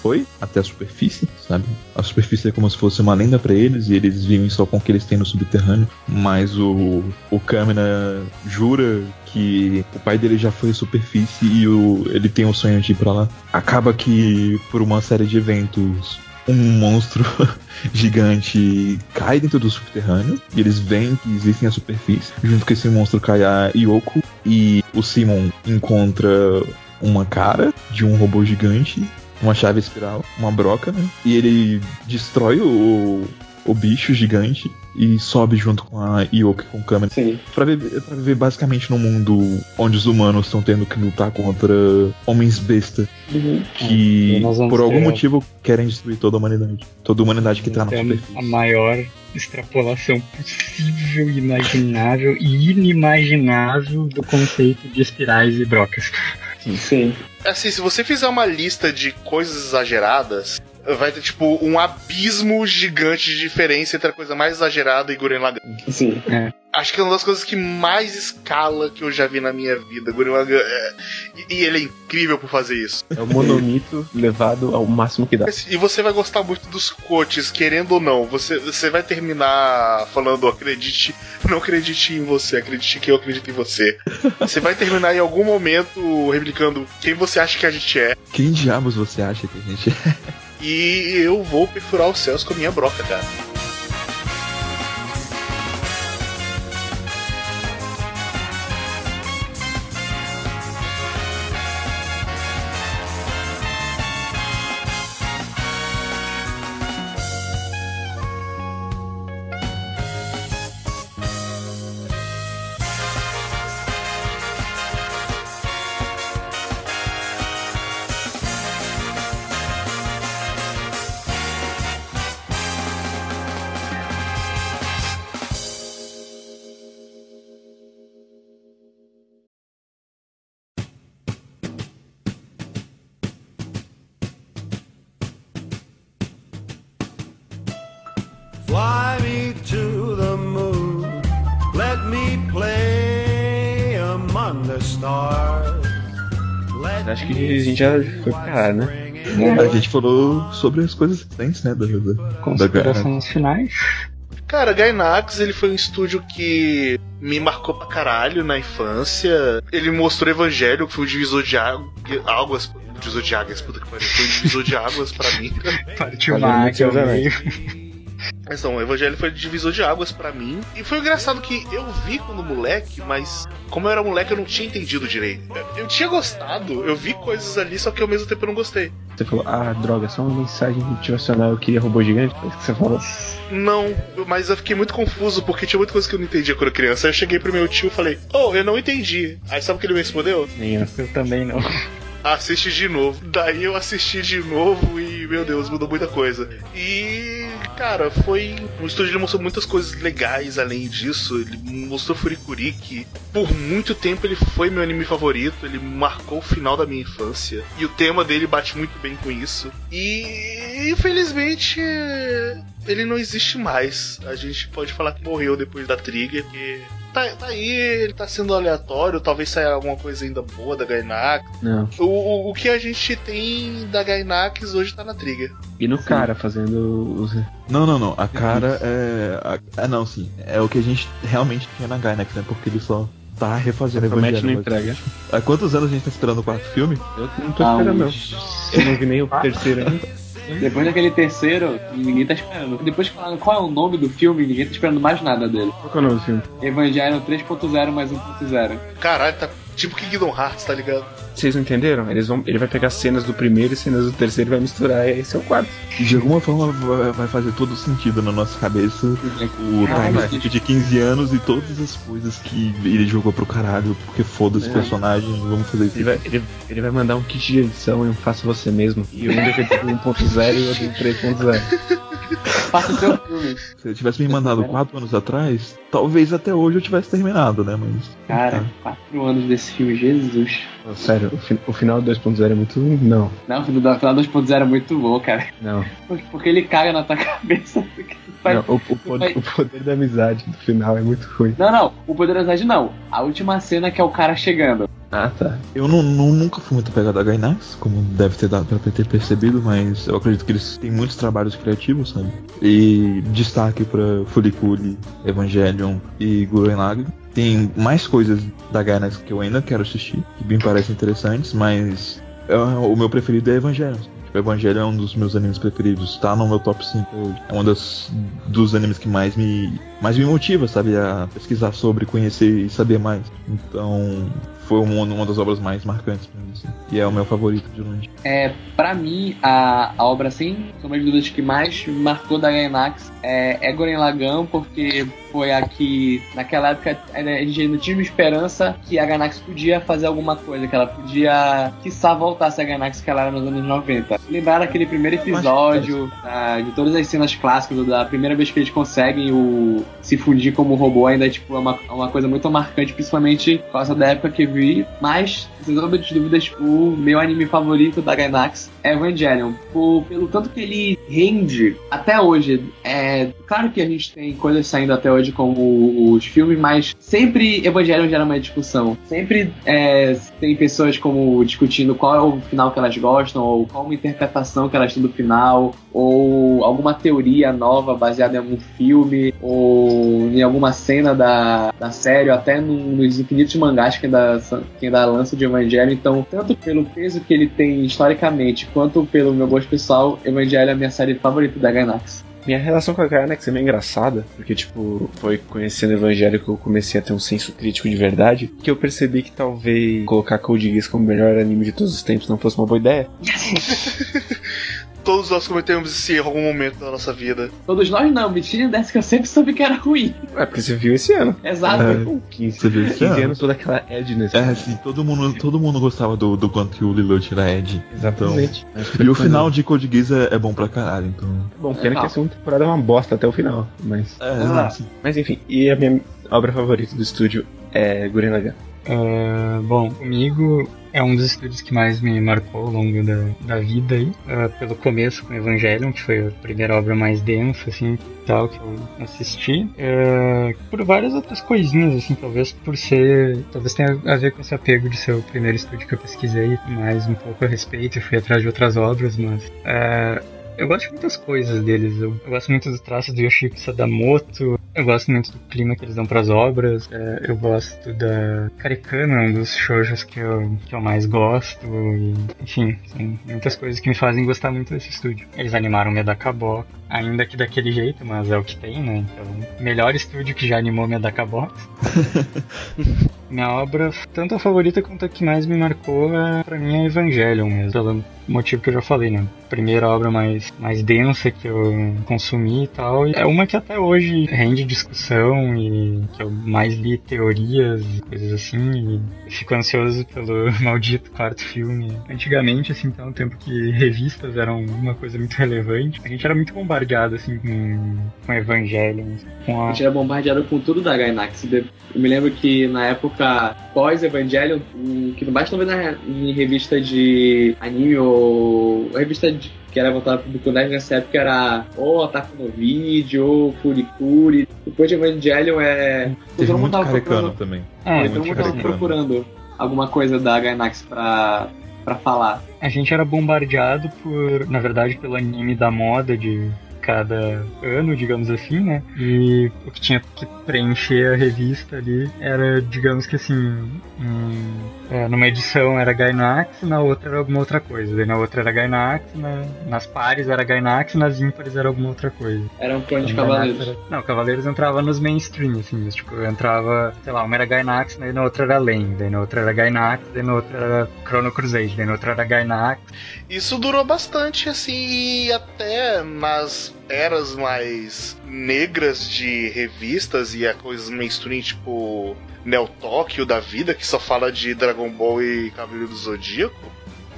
B: foi até a superfície, sabe? A superfície é como se fosse uma lenda pra eles e eles vivem só com o que eles têm no subterrâneo, mas o, o Kamina jura que o pai dele já foi à superfície e o, ele tem o sonho de ir pra lá. Acaba que, por uma série de eventos, um monstro [laughs] gigante cai dentro do subterrâneo e eles veem que existem a superfície. Junto com esse monstro cai a Yoko e o Simon encontra uma cara de um robô gigante, uma chave espiral, uma broca, né? E ele destrói o, o bicho gigante e sobe junto com a Yoko e com o câmera
E: Sim.
B: Pra viver, pra viver basicamente num mundo onde os humanos estão tendo que lutar contra homens besta
E: Uhum.
B: que,
C: É,
B: por algum
C: ter-
B: motivo, querem destruir toda a humanidade. Toda a humanidade que tá na
C: É a
B: superfície.
C: maior extrapolação possível, imaginável e inimaginável do conceito de espirais e brocas.
E: Sim.
A: Assim, se você fizer uma lista de coisas exageradas, vai ter tipo um abismo gigante de diferença entre a coisa mais exagerada e Gurren Lagann.
E: Sim.
A: acho que é uma das coisas que mais escala que eu já vi na minha vida. Gurren Lagann é, e, e ele é incrível por fazer isso.
D: É o monomito levado ao máximo que dá.
A: E você vai gostar muito dos quotes, querendo ou não. Você, você vai terminar falando, acredite, não acredite em você, acredite que eu acredito em você. [laughs] Você vai terminar em algum momento replicando quem você acha que a gente é.
B: Quem diabos você acha que a gente é?
A: E eu vou perfurar os céus com a minha broca, cara.
D: A gente já foi pra caralho, né?
B: A gente falou sobre as coisas recentes, né? Da, da.
C: Considerações finais.
A: Cara, Gainax, ele foi um estúdio que me marcou pra caralho na infância. Ele mostrou Evangelho, que foi um divisor de águ- águas. Divisor de águas, puta que pariu. Foi um divisor de águas pra mim. [laughs]
C: Partiu uma águia meio.
A: Mas não, o Evangelho foi divisor de águas pra mim. E foi engraçado que eu vi quando moleque, mas como eu era moleque eu não tinha entendido direito. Eu tinha gostado, eu vi coisas ali, só que ao mesmo tempo eu não gostei.
D: Você falou, ah, droga, só uma mensagem motivacional, eu queria robô gigante. Foi isso que você falou.
A: Não, mas eu fiquei muito confuso porque tinha muita coisa que eu não entendia quando criança. Aí eu cheguei pro meu tio e falei, oh, eu não entendi. Aí sabe o que ele me respondeu?
D: Nem eu.
C: Eu também não.
A: Assiste de novo. Daí eu assisti de novo e, meu Deus, mudou muita coisa. E, cara, foi. O estúdio mostrou muitas coisas legais além disso. Ele mostrou Furikuri, que por muito tempo ele foi meu anime favorito. Ele marcou o final da minha infância. E o tema dele bate muito bem com isso. E, infelizmente, ele não existe mais. A gente pode falar que morreu depois da Trigger, porque. Tá, tá aí, ele tá sendo aleatório, talvez saia alguma coisa ainda boa da Gainax.
D: Não.
A: O, o, o que a gente tem da Gainax hoje tá na Trigger.
D: E no cara fazendo os.
B: Não, não, não. A cara é. Ah, não, sim. É o que a gente realmente tinha na Gainax, né? Porque ele só tá refazendo
D: Promete não entrega.
B: Há quantos anos a gente tá esperando o quarto filme?
D: Eu não tô
E: Ah,
D: esperando, não. Eu não vi nem o terceiro ainda.
E: Depois daquele terceiro, ninguém tá esperando. Depois que falaram qual é o nome do filme, ninguém tá esperando mais nada dele.
D: Qual que é o nome do filme?
E: Evangelho 3.0 mais 1.0.
A: Caralho, tá tipo Kingdom Hearts, tá ligado?
D: Vocês não entenderam? Eles vão, ele vai pegar cenas do primeiro e cenas do terceiro e vai misturar, e esse é o quarto.
B: De alguma forma vai- fazer todo sentido na nossa cabeça o
E: Ah,
B: time de 15 anos e todas as coisas que ele jogou pro caralho, porque foda-se o
D: É.
B: personagem, vamos fazer isso.
D: Ele vai, ele, ele vai mandar um kit de edição e um faça você mesmo. E um DVD do 1.0 e outro do 3.0.
E: Faça o seu filme.
B: Se ele tivesse me mandado 4 anos atrás, talvez até hoje eu tivesse terminado, né? Mas.
E: Cara, quatro anos desse filme, Jesus.
D: Não, Sério, o, fi- o final do 2.0 é muito. Não,
E: Não, o final 2.0 é muito bom, cara.
D: não.
E: Porque, ele caga na tua cabeça. faz-
D: não o, o poder, o poder da amizade do final é muito ruim.
E: Não, não, o Poder da Amizade não. A última cena que é o cara chegando.
D: Ah, tá.
B: Eu não, não- nunca fui muito apegado a Gainax, como deve ter dado pra ter percebido, mas eu acredito que eles têm muitos trabalhos criativos, sabe? E destaque pra Furikuri, Evangelion e Gurren Lagann. Tem mais coisas da Gainax que eu ainda quero assistir, que me parecem interessantes, mas é, o meu preferido é Evangelion. Tipo, Evangelion é um dos meus animes preferidos, tá no meu top 5 hoje. É um das, dos animes que mais me, mais me motiva, sabe? A pesquisar sobre, conhecer e saber mais. Então, foi uma, uma das obras mais marcantes pra mim, assim. E é o meu favorito de longe.
E: É, pra mim, a, a obra, sem sombra de dúvidas, que mais marcou da Gainax é, é Lagann, porque foi a que, naquela época, a gente ainda tinha uma esperança que a Gainax podia fazer alguma coisa, que ela podia, quiçá, voltasse a Gainax que ela era nos anos 90. Lembrar aquele primeiro episódio, ah, de todas as cenas clássicas, da primeira vez que eles conseguem o, se fundir como robô, ainda tipo, é uma, é uma coisa muito marcante, principalmente por causa da época que vi, mas sem sombra de dúvidas, o meu anime favorito da Gainax é Evangelion. Por, pelo tanto que ele rende até hoje. É claro que a gente tem coisas saindo até hoje como os filmes, mas sempre Evangelion gera uma discussão. Sempre é, tem pessoas como discutindo qual é o final que elas gostam, ou qual uma interpretação que elas têm do final, ou alguma teoria nova baseada em algum filme, ou em alguma cena da, da série, ou até no, nos infinitos mangás que ainda, que ainda lança de Evangelho. Então, tanto pelo peso que ele tem historicamente, quanto pelo meu gosto pessoal, Evangelho é a minha série favorita da Gainax.
D: Minha relação com a Gainax é meio engraçada, porque, tipo, foi conhecendo o Evangelho que eu comecei a ter um senso crítico de verdade, que eu percebi que talvez colocar Code Geass como o melhor anime de todos os tempos não fosse uma boa ideia. [laughs]
A: Todos nós cometemos esse erro em algum momento da nossa vida.
E: Todos nós não, mentira dessa que eu sempre soube que era ruim.
D: É porque você viu esse ano.
E: Exato.
B: É.
D: Com 15,
B: Você viu esse
D: 15
B: ano?
D: anos, toda aquela edness.
B: É, assim, todo mundo, todo mundo gostava do, do quanto que o Lilith era Ed.
D: Exatamente.
B: E o final de Code Geass é, é bom pra caralho, então...
D: Bom, pena que a segunda temporada é uma bosta até o final, mas...
B: É,
E: Ah.
B: assim,
D: Mas enfim, e a minha obra favorita do estúdio é Gurren Lagann.
C: Ah, bom, comigo é um dos estúdios que mais me marcou ao longo da, da vida aí. Ah, pelo começo com Evangelion, que foi a primeira obra mais densa, assim, tal, que eu assisti. Ah, por várias outras coisinhas, assim, talvez por ser... Talvez tenha a ver com esse apego de ser o primeiro estúdio que eu pesquisei mais um pouco a respeito e fui atrás de outras obras, mas... ah, eu gosto de muitas coisas deles. Eu, eu gosto muito dos traços do Yoshiko Sadamoto. Eu gosto muito do clima que eles dão pras obras. É, eu gosto da Karikana, um dos shoujos que eu, que eu mais gosto. E, enfim, são muitas coisas que me fazem gostar muito desse estúdio. Eles animaram Medakabok, ainda que daquele jeito, mas é o que tem, né? Então, melhor estúdio que já animou Medakabok. [laughs] Minha obra, tanto a favorita quanto a que mais me marcou, é, pra mim é Evangelion mesmo. Pelo motivo que eu já falei, né? Primeira obra mais, mais densa que eu consumi e tal. É uma que até hoje rende discussão e que eu mais li teorias e coisas assim. E fico ansioso pelo [laughs] maldito quarto filme. Antigamente, assim, então, um tempo que revistas eram uma coisa muito relevante. A gente era muito bombardeado, assim, com, com Evangelion. Com
E: A
C: a,
E: gente era bombardeado com tudo da Gainax. Eu me lembro que na época pós-Evangelion, que não basta ver na, em revista de anime ou revista de, que era voltada para o público nerd nessa época era ou Ataque no Vídeo, ou Furikuri. Depois de Evangelion é.
B: teve
E: todo mundo
B: muito
E: tava procurando,
B: também.
C: é,
E: todo mundo tava procurando alguma coisa da Gainax pra, pra falar.
C: A gente era bombardeado por, na verdade, pelo anime da moda de cada ano, digamos assim, né? E o que tinha que preencher a revista ali era, digamos que assim, um, é, numa edição era Gainax, na outra era alguma outra coisa. Daí na outra era Gainax, na- nas pares era Gainax, nas ímpares era alguma outra coisa.
E: Era um plano de
C: Então,
E: cavaleiros.
C: Era- Não, Cavaleiros entrava nos mainstream, assim, mas, tipo, entrava, sei lá, uma era Gainax, daí na outra era Len, daí na outra era Gainax, daí na outra era Chrono Crusade, daí na outra era Gainax.
A: Isso durou bastante, assim, até nas eras mais negras de revistas e a coisas mainstream, tipo Neo Tóquio da vida, que só fala de Dragon Ball e Cavaleiro do Zodíaco.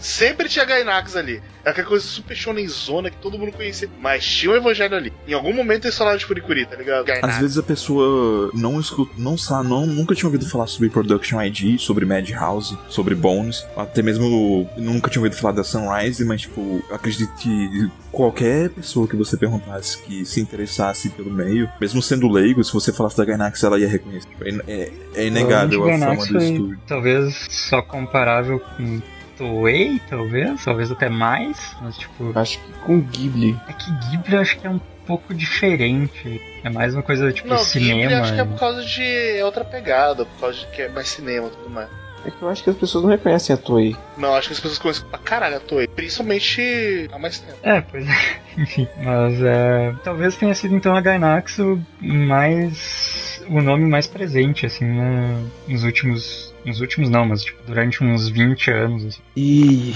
A: Sempre tinha Gainax ali. É aquela coisa super shonenzona que todo mundo conhecia. Mas tinha o Evangelho ali. Em algum momento eles falaram de Furikuri, tá ligado? Gainax.
B: Às vezes a pessoa não escuta, não sabe, não, nunca tinha ouvido falar sobre Production ID, sobre Madhouse, sobre Bones, até mesmo nunca tinha ouvido falar da Sunrise, mas tipo, eu acredito que qualquer pessoa que você perguntasse que se interessasse pelo meio, mesmo sendo leigo, se você falasse da Gainax, ela ia reconhecer. Tipo, é, é- é inegável a fama do
C: Gainax
B: estúdio.
C: Talvez só comparável com Toei, talvez, talvez até mais, mas tipo,
D: Acho que com Ghibli.
C: é que Ghibli eu acho que é um pouco diferente. É mais uma coisa tipo
A: Não,
C: cinema.
A: Ghibli acho que é por causa de é outra pegada, por causa de que é mais cinema e tudo mais.
D: É que eu acho que as pessoas não reconhecem a Toei.
A: Não, acho que as pessoas conhecem pra caralho a Toei. Principalmente há mais tempo.
C: É, pois é. [laughs] Enfim, mas é, talvez tenha sido então a Gainax o mais. O nome mais presente, assim, né, nos últimos. Nos últimos não, mas tipo, durante uns 20 anos. Assim.
B: E.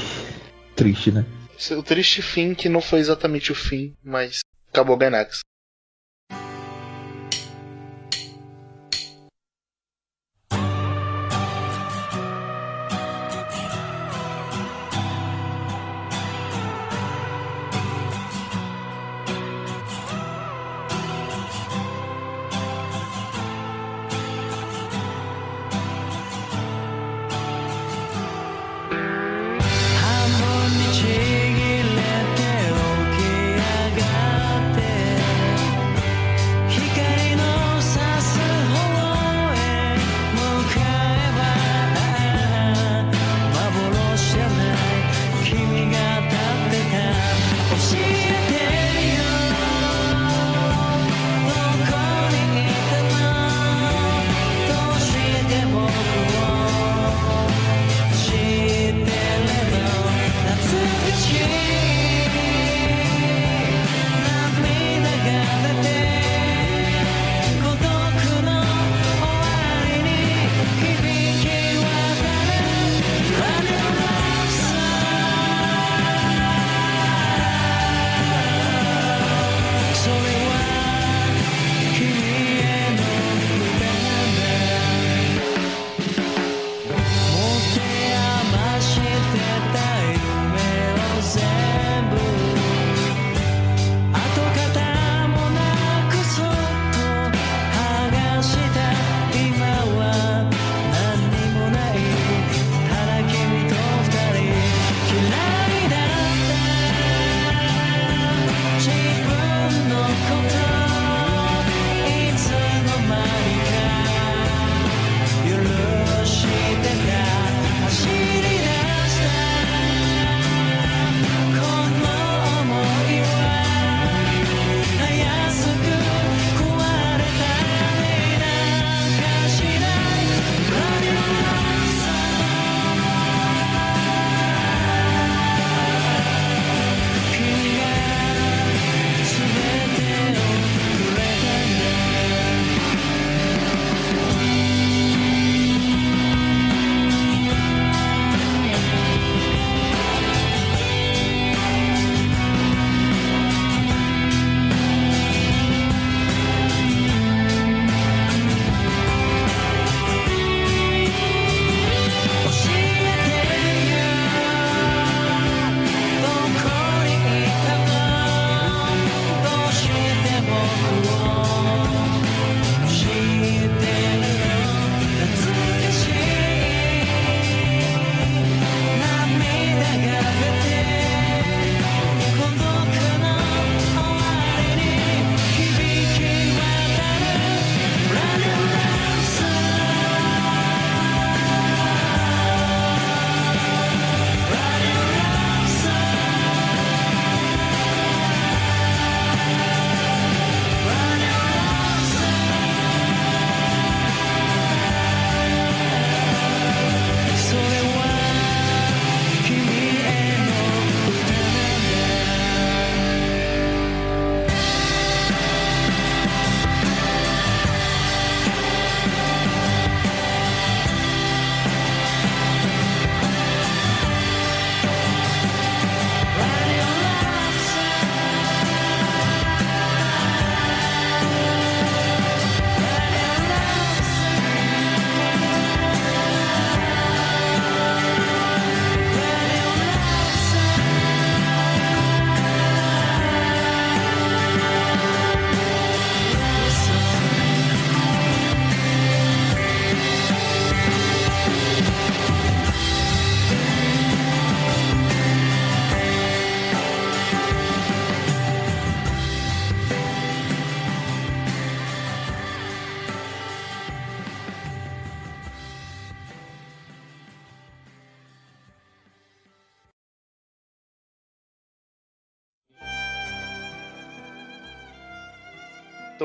B: Triste, né?
A: O triste fim que não foi exatamente o fim, mas acabou o Gainax.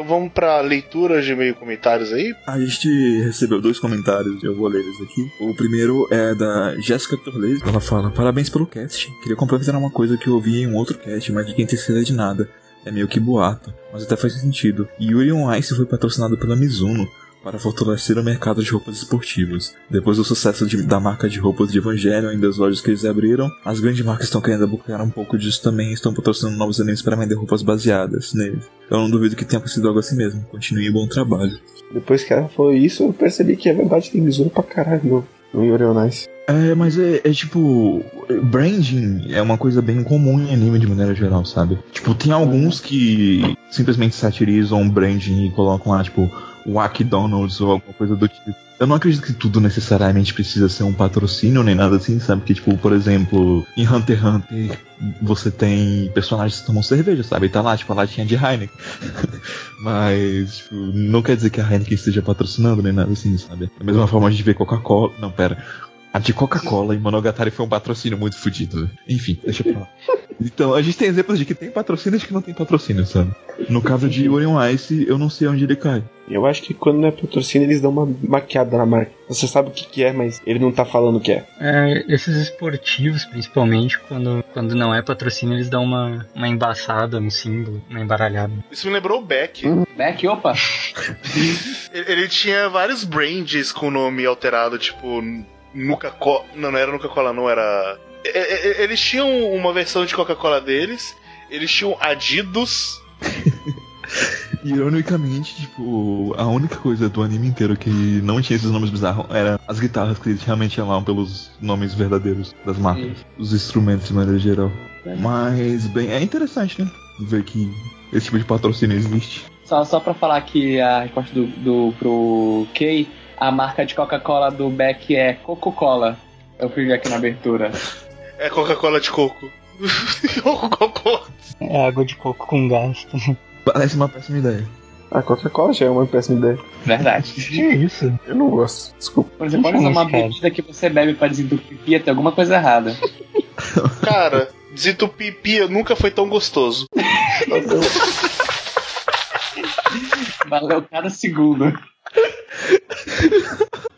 A: Então vamos pra leitura de meio comentários aí.
B: A gente recebeu dois comentários, eu vou ler eles aqui. O primeiro é da Jéssica Torles. Ela fala: Parabéns pelo cast. Queria complementar uma coisa que eu ouvi em um outro cast, mas ninguém tem certeza de nada. É meio que boato, mas até faz sentido. Yuri on Ice foi patrocinado pela Mizuno para fortalecer o mercado de roupas esportivas. Depois do sucesso de- da marca de roupas de Evangelho e das lojas que eles abriram, as grandes marcas estão querendo abocar um pouco disso também e estão patrocinando novos animes para vender roupas baseadas neles. Eu não duvido que tenha acontecido algo assim mesmo. Continue bom trabalho.
D: Depois que ela falou isso, eu percebi que é verdade, tem Mizuno pra caralho no, Ice.
B: É, mas é, é tipo. Branding é uma coisa bem comum em anime de maneira geral, sabe? Tipo, tem alguns que simplesmente satirizam branding e colocam lá, tipo, Wack Donalds ou alguma coisa do tipo. Eu não acredito que tudo necessariamente precisa ser um patrocínio nem nada assim, sabe? Que, tipo, por exemplo, em Hunter x Hunter você tem personagens que tomam cerveja, sabe? E tá lá, tipo, a latinha de Heineken. [laughs] Mas, tipo, não quer dizer que a Heineken esteja patrocinando nem nada assim, sabe? Da mesma forma a gente vê Coca-Cola. Não, pera. A de Coca-Cola em Monogatari foi um patrocínio muito fodido. Enfim, deixa pra lá. [laughs] Então, a gente tem exemplos de que tem patrocínio e de que não tem patrocínio, sabe? No caso de Orion Ice, eu não sei onde ele cai.
D: Eu acho que quando não é patrocínio, eles dão uma maquiada na marca. Você sabe o que, que é, mas ele não tá falando o que é.
C: É, esses esportivos, principalmente, quando, quando não é patrocínio, eles dão uma, uma embaçada no símbolo, uma embaralhada.
A: Isso me lembrou o Beck.
E: Beck, opa! [laughs]
A: Ele, ele tinha vários brands com nome alterado, tipo Nuca-Cola. Não, não era Nuca-Cola, não era. E- e- Eles tinham uma versão de Coca-Cola deles. Eles tinham Adidas. [laughs]
B: Ironicamente, tipo, a única coisa do anime inteiro que não tinha esses nomes bizarros era as guitarras que eles realmente chamavam pelos nomes verdadeiros das marcas. Os instrumentos de maneira geral. Mas, bem, é interessante, né? Ver que esse tipo de patrocínio existe.
E: Só, só pra falar que a resposta do, do pro Kay, a marca de Coca-Cola do Beck é Coca-Cola. Eu fiz aqui na abertura.
A: É Coca-Cola de coco. [laughs] Coca-Cola.
C: É água de coco com gás.
B: Parece uma péssima ideia.
D: A Coca-Cola já é uma péssima ideia.
E: Verdade.
C: que isso?
D: Eu não gosto. Desculpa.
E: Você pode usar uma
C: Cara.
E: bebida que você bebe pra desentupir pia, tem alguma coisa errada. [laughs]
A: Cara, desentupir nunca foi tão gostoso.
E: Valeu cada segundo.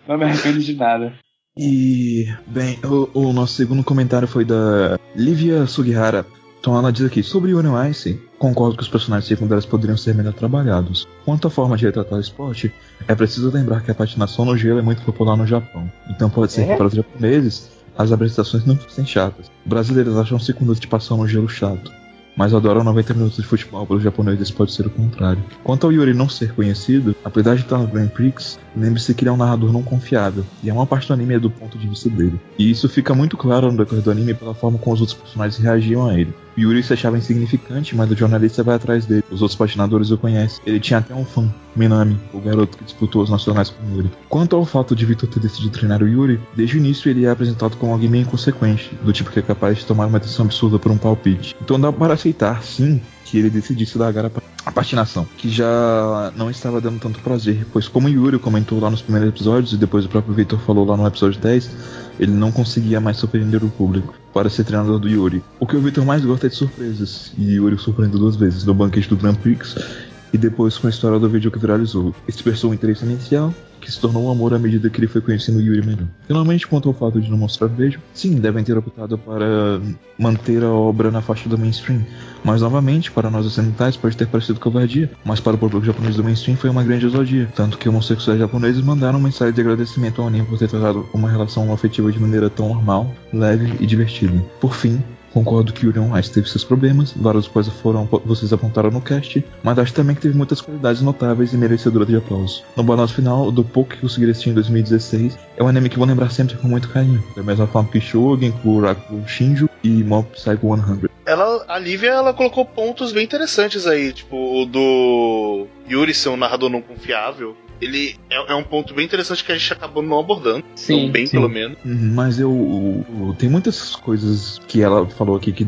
E: Não me arrependo de nada.
B: E, bem, o, o nosso segundo comentário foi da Livia Sugihara. Então ela diz aqui, sobre Union Ice, concordo que os personagens secundários poderiam ser melhor trabalhados. Quanto à forma de retratar o esporte, é preciso lembrar que a patinação no gelo é muito popular no Japão. Então pode ser que para os japoneses, as apresentações não fossem chatas. Brasileiros acham 5 minutos de passão no gelo chato. Mas adoram 90 minutos de futebol, para os japoneses pode ser o contrário. Quanto ao Yuri não ser conhecido, apesar de estar no Grand Prix, lembre-se que ele é um narrador não confiável, e a maior parte do anime é do ponto de vista dele. E isso fica muito claro no decorrer do anime pela forma como os outros personagens reagiam a ele. Yuri se achava insignificante, mas o jornalista vai atrás dele. Os outros patinadores o conhecem. Ele tinha até um fã, Minami, o garoto que disputou os nacionais com Yuri. Quanto ao fato de Victor ter decidido treinar o Yuri, desde o início ele é apresentado como alguém meio inconsequente, do tipo que é capaz de tomar uma decisão absurda por um palpite. Então dá para aceitar, sim, que ele decidisse largar a pa- a patinação, que já não estava dando tanto prazer, pois como Yuri comentou lá nos primeiros episódios e depois o próprio Victor falou lá no episódio 10, ele não conseguia mais surpreender o público para ser treinador do Yuri. O que o Victor mais gosta é de surpresas, e Yuri o surpreendeu duas vezes, no banquete do Grand Prix e depois com a história do vídeo que viralizou. Expressou um interesse inicial, que se tornou um amor à medida que ele foi conhecendo Yuri melhor. Finalmente, quanto ao fato de não mostrar beijo, sim, devem ter optado para manter a obra na faixa do mainstream. Mas novamente, para nós ocidentais pode ter parecido covardia, mas para o público japonês do mainstream foi uma grande ousadia. Tanto que homossexuais japoneses mandaram mensagem de agradecimento ao anime por ter tratado uma relação afetiva de maneira tão normal, leve e divertida. Por fim, Concordo que Urion Ice teve seus problemas, várias coisas foram vocês apontaram no cast, mas acho também que teve muitas qualidades notáveis e merecedoras de aplauso. No balanço final, do pouco que consegui assistir em 2016, é um anime que vou lembrar sempre com muito carinho. Da mesma forma que Shogun, Kuraku Shinju e Mob Psycho 100.
A: Ela, a Lívia, ela colocou pontos bem interessantes aí, tipo, o do Yuri ser um narrador não confiável. Ele é, é um ponto bem interessante que a gente acabou não abordando.
E: Sim,
A: Tão bem,
C: sim.
A: pelo menos.
B: Uhum, Mas eu, eu- Tem muitas coisas que ela falou aqui que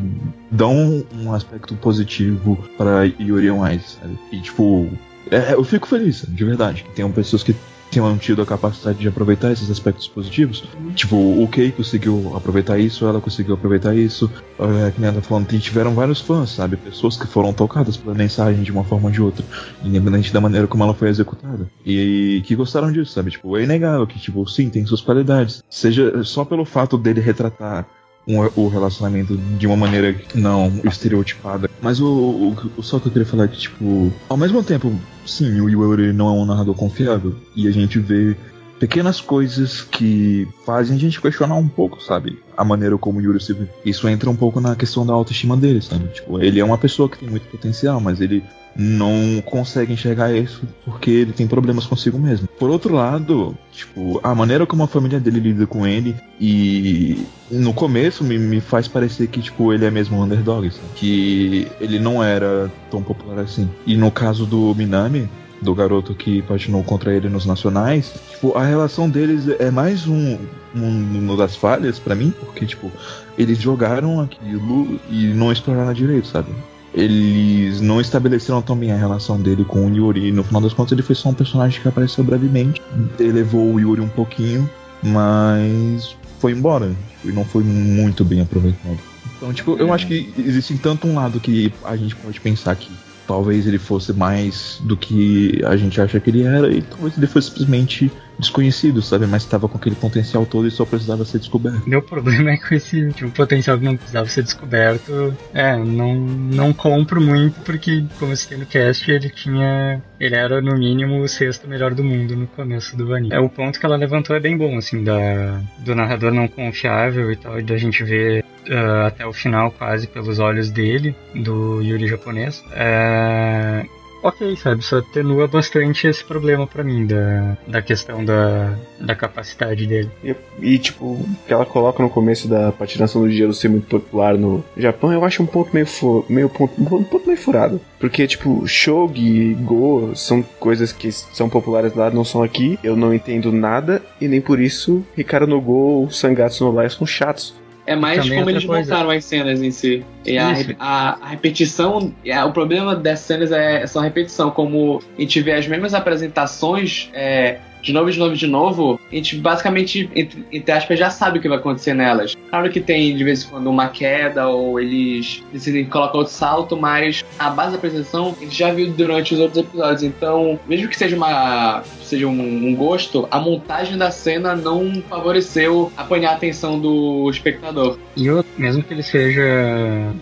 B: dão um aspecto positivo para Yuri on Ice, sabe? E tipo. é, eu fico feliz, de verdade. que Tem pessoas que tenham tido a capacidade de aproveitar esses aspectos positivos. Tipo, o Kei conseguiu aproveitar isso, ela conseguiu aproveitar isso. É, que nem ela tá falando, tem- tiveram vários fãs, sabe? Pessoas que foram tocadas pela mensagem de uma forma ou de outra, independente da maneira como ela foi executada. E, que gostaram disso, sabe? Tipo, é inegável que, tipo, sim, tem suas qualidades. Seja só pelo fato dele retratar um- o relacionamento de uma maneira não estereotipada. Mas o, o, o só que eu queria falar é que, tipo, ao mesmo tempo, sim, o Yuri não é um narrador confiável. E a gente vê pequenas coisas que fazem a gente questionar um pouco, sabe? A maneira como o Yuri se vê. Isso entra um pouco na questão da autoestima dele, sabe? Tipo, ele é uma pessoa que tem muito potencial, mas ele não consegue enxergar isso porque ele tem problemas consigo mesmo. Por outro lado, tipo, a maneira como a família dele lida com ele e no começo me, me faz parecer que, tipo, ele é mesmo um underdog, sabe? Que ele não era tão popular assim. E no caso do Minami, do garoto que patinou contra ele nos nacionais, tipo, a relação deles é mais um, um, uma das falhas pra mim, porque, tipo, eles jogaram aquilo e não exploraram direito, sabe? Eles não estabeleceram tão bem a relação dele com o Yuri. No final das contas, ele foi só um personagem que apareceu brevemente. Elevou o Yuri um pouquinho, mas foi embora. E não foi muito bem aproveitado. Então, tipo, eu acho que existe tanto um lado que a gente pode pensar que talvez ele fosse mais do que a gente acha que ele era, e talvez ele fosse simplesmente desconhecido, sabe? Mas estava com aquele potencial todo e só precisava ser descoberto.
C: Meu problema [laughs] é com esse tipo, potencial que não precisava ser descoberto. É, não, não compro muito porque, como eu citei no cast, ele tinha. Ele era no mínimo o sexto melhor do mundo no começo do anime. É, o ponto que ela levantou é bem bom, assim, da, do narrador não confiável e tal, e da gente ver ah, até o final quase pelos olhos dele, do Yuri japonês. É, ok, sabe? Só atenua bastante esse problema pra mim, da, da questão da, da capacidade dele.
D: E, e, tipo, que ela coloca no começo da patinação do gelo ser muito popular no Japão, eu acho um ponto meio, fu meio ponto, um ponto meio furado. Porque, tipo, shogi, go são coisas que são populares lá, não são aqui. Eu não entendo nada e nem por isso Ricardo no Go ou Sangatsu no Lai são chatos.
E: É mais
C: Também
E: como
C: outra
E: eles
C: coisa.
E: montaram as cenas em si. E a, a, a repetição, é, o problema dessas cenas é só a repetição. Como a gente vê as mesmas apresentações é, de novo, de novo, de novo, a gente basicamente, entre, entre aspas, já sabe o que vai acontecer nelas. Claro que tem de vez em quando uma queda ou eles decidem colocar outro salto, mas a base da apresentação a gente já viu durante os outros episódios. Então, mesmo que seja uma seja um, um gosto, a montagem da cena não favoreceu apanhar a atenção do espectador.
C: E outro, mesmo que ele seja.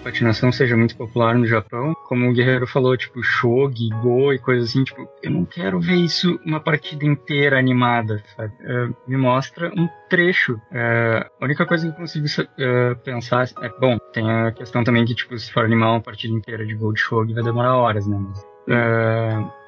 C: Patinação seja muito popular no Japão, como o Guerreiro falou, tipo, shogi, go e coisas assim, tipo, eu não quero ver isso uma partida inteira animada, sabe? É, me mostra um trecho. É, a única coisa que eu consigo é, pensar é, bom, tem a questão também que, tipo, se for animar uma partida inteira de go de shogi vai demorar horas, né? Mas,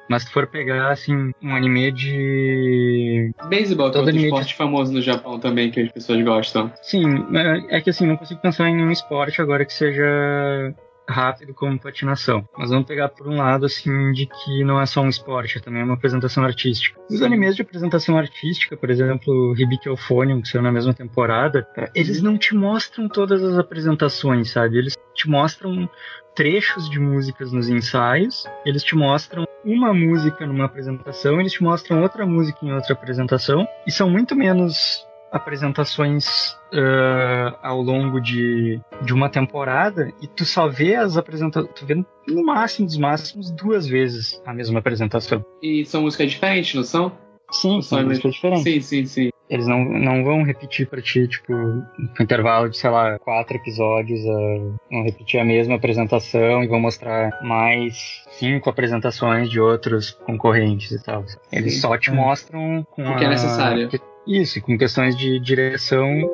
C: mas se for pegar, assim, um anime de
E: Beisebol, que é
C: Todo
E: outro
C: anime
E: esporte famoso no Japão também, que as pessoas gostam.
C: Sim, é é que assim, não consigo pensar em nenhum esporte agora que seja rápido como patinação. Mas vamos pegar por um lado, assim, de que não é só um esporte, é também uma apresentação artística. Os animes de apresentação artística, por exemplo, Hibiki Euphonium, que saiu na mesma temporada, eles não te mostram todas as apresentações, sabe? Eles te mostram trechos de músicas nos ensaios, eles te mostram uma música numa apresentação, eles te mostram outra música em outra apresentação, e são muito menos apresentações ah, ao longo de, de uma temporada e tu só vê as apresentações, tu vê no máximo dos máximos duas vezes a mesma apresentação.
E: E são músicas diferentes, não são?
C: Sim, são músicas diferentes.
E: Sim, sim, sim.
C: Eles não, não vão repetir pra ti, tipo, no intervalo de, sei lá, quatro episódios, ah, vão repetir a mesma apresentação e vão mostrar mais cinco apresentações de outros concorrentes e tal. Eles
E: Sim.
C: só te mostram com
E: O que é
C: a-
E: necessário.
C: Isso, com questões de direção,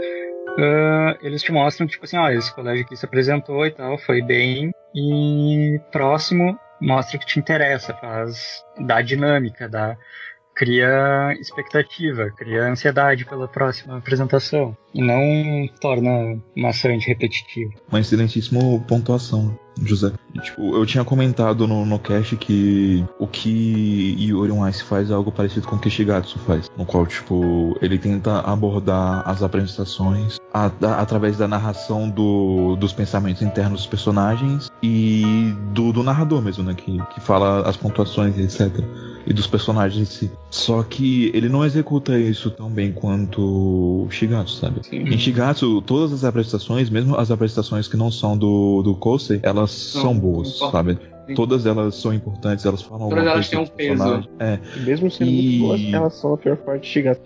C: ah, eles te mostram, tipo assim, ó, esse colégio aqui se apresentou e tal, foi bem, e próximo mostra que te interessa, faz, dá dinâmica, dá, cria expectativa, cria ansiedade pela próxima apresentação, e não torna maçante repetitivo.
B: Uma excelentíssima pontuação, José. Tipo, eu tinha comentado no, no cast que o que Yuri on Ice faz é algo parecido com o que Shigatsu faz. No qual, tipo, ele tenta abordar as apresentações a- da- através da narração do- dos pensamentos internos dos personagens e do, do narrador mesmo, né? Que, que fala as pontuações etc. e dos personagens em si. Só que ele não executa isso tão bem quanto Shigatsu, sabe? Em Shigatsu, todas as apresentações, mesmo as apresentações que não são do, do Kosei, elas são boas, sabe? Todas elas são importantes, elas falam
E: Todas elas
B: coisa
E: têm um
B: o
E: peso.
B: É,
D: Mesmo sendo
B: E-
D: muito boas, elas são a pior parte de Shigatsu.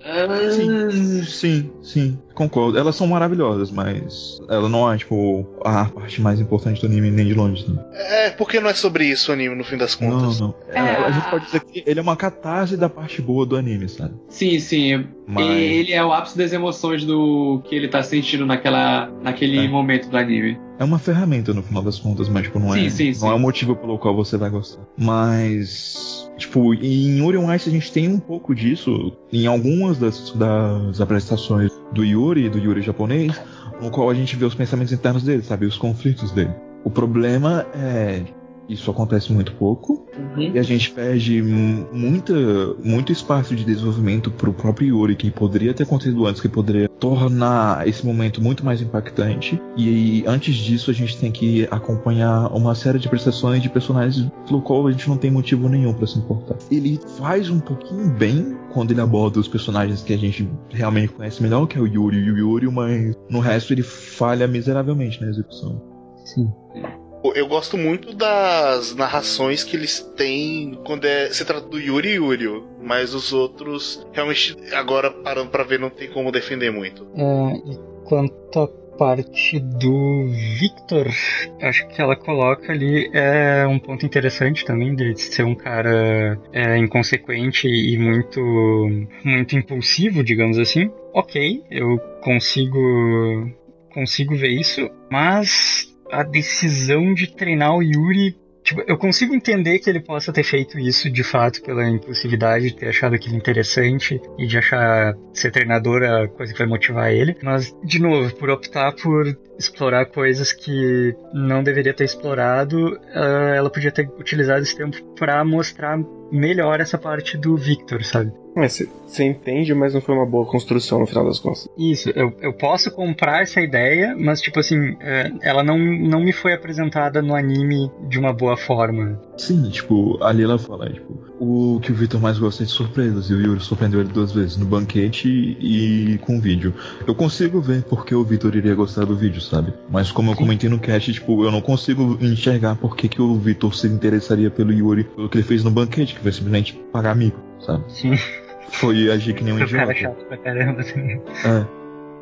B: Sim, sim, sim, concordo. Elas são maravilhosas, mas ela não é, tipo, a parte mais importante do anime nem de longe. Né?
A: É, porque não é sobre isso o anime, no fim das
B: Não,
A: contas.
B: não. É, a gente pode dizer que ele é uma catarse da parte boa do anime, sabe?
E: Sim, sim.
B: Mas-
E: E ele é o ápice das emoções do que ele tá sentindo naquela, naquele
B: É.
E: momento do anime.
B: É uma ferramenta no final das contas, mas tipo, não
E: Sim,
B: é,
E: sim,
B: não
E: sim.
B: é o motivo pelo qual você vai gostar. Mas, tipo, em Yuri on Ice a gente tem um pouco disso em algumas das, das apresentações do Yuri, do Yuri japonês, no qual a gente vê os pensamentos internos dele, sabe? Os conflitos dele. O problema é. Isso acontece muito pouco,
E: Uhum.
B: e a gente perde mu- muita, muito espaço de desenvolvimento pro próprio Yuri, que poderia ter acontecido antes, que poderia tornar esse momento muito mais impactante. E antes disso, a gente tem que acompanhar uma série de prestações de personagens pelo qual a gente não tem motivo nenhum pra se importar. Ele faz um pouquinho bem quando ele aborda os personagens que a gente realmente conhece melhor, que é o Yuri e o Yuri, mas no resto ele falha miseravelmente na execução.
C: Sim.
A: Eu gosto muito das narrações que eles têm quando é, se trata do Yuri Yurio, mas os outros, realmente, agora parando pra ver, não tem como defender muito.
C: É, e quanto à parte do Victor, acho que ela coloca ali é um ponto interessante também de ser um cara é, inconsequente e muito, muito impulsivo, digamos assim. Ok, eu consigo consigo ver isso, mas a decisão de treinar o Yuri Tipo, eu consigo entender que ele possa ter feito isso de fato pela impulsividade, de ter achado aquilo interessante e de achar ser treinador a coisa que vai motivar ele. Mas, de novo, por optar por explorar coisas que não deveria ter explorado, ah, ela podia ter utilizado esse tempo pra mostrar melhor essa parte do Victor, sabe?
D: Você entende, mas não foi uma boa construção no final das contas.
C: Isso, eu, eu posso comprar essa ideia, mas, tipo assim, é, ela não, não me foi apresentada no anime de uma boa forma.
B: Sim, tipo, ali ela fala, tipo, o que o Victor mais gosta é de surpresas, e o Yuri surpreendeu ele duas vezes, no banquete e com o vídeo. Eu consigo ver porque o Victor iria gostar do vídeo, sabe? Mas como eu comentei no cast, tipo, eu não consigo enxergar por que, que o Victor se interessaria pelo Yuri, pelo que ele fez no banquete, que foi simplesmente pagar amigo, sabe?
C: Sim, [laughs]
B: Foi agir que nem um
C: o cara
B: idiota.
C: chato pra caramba. assim.
B: É.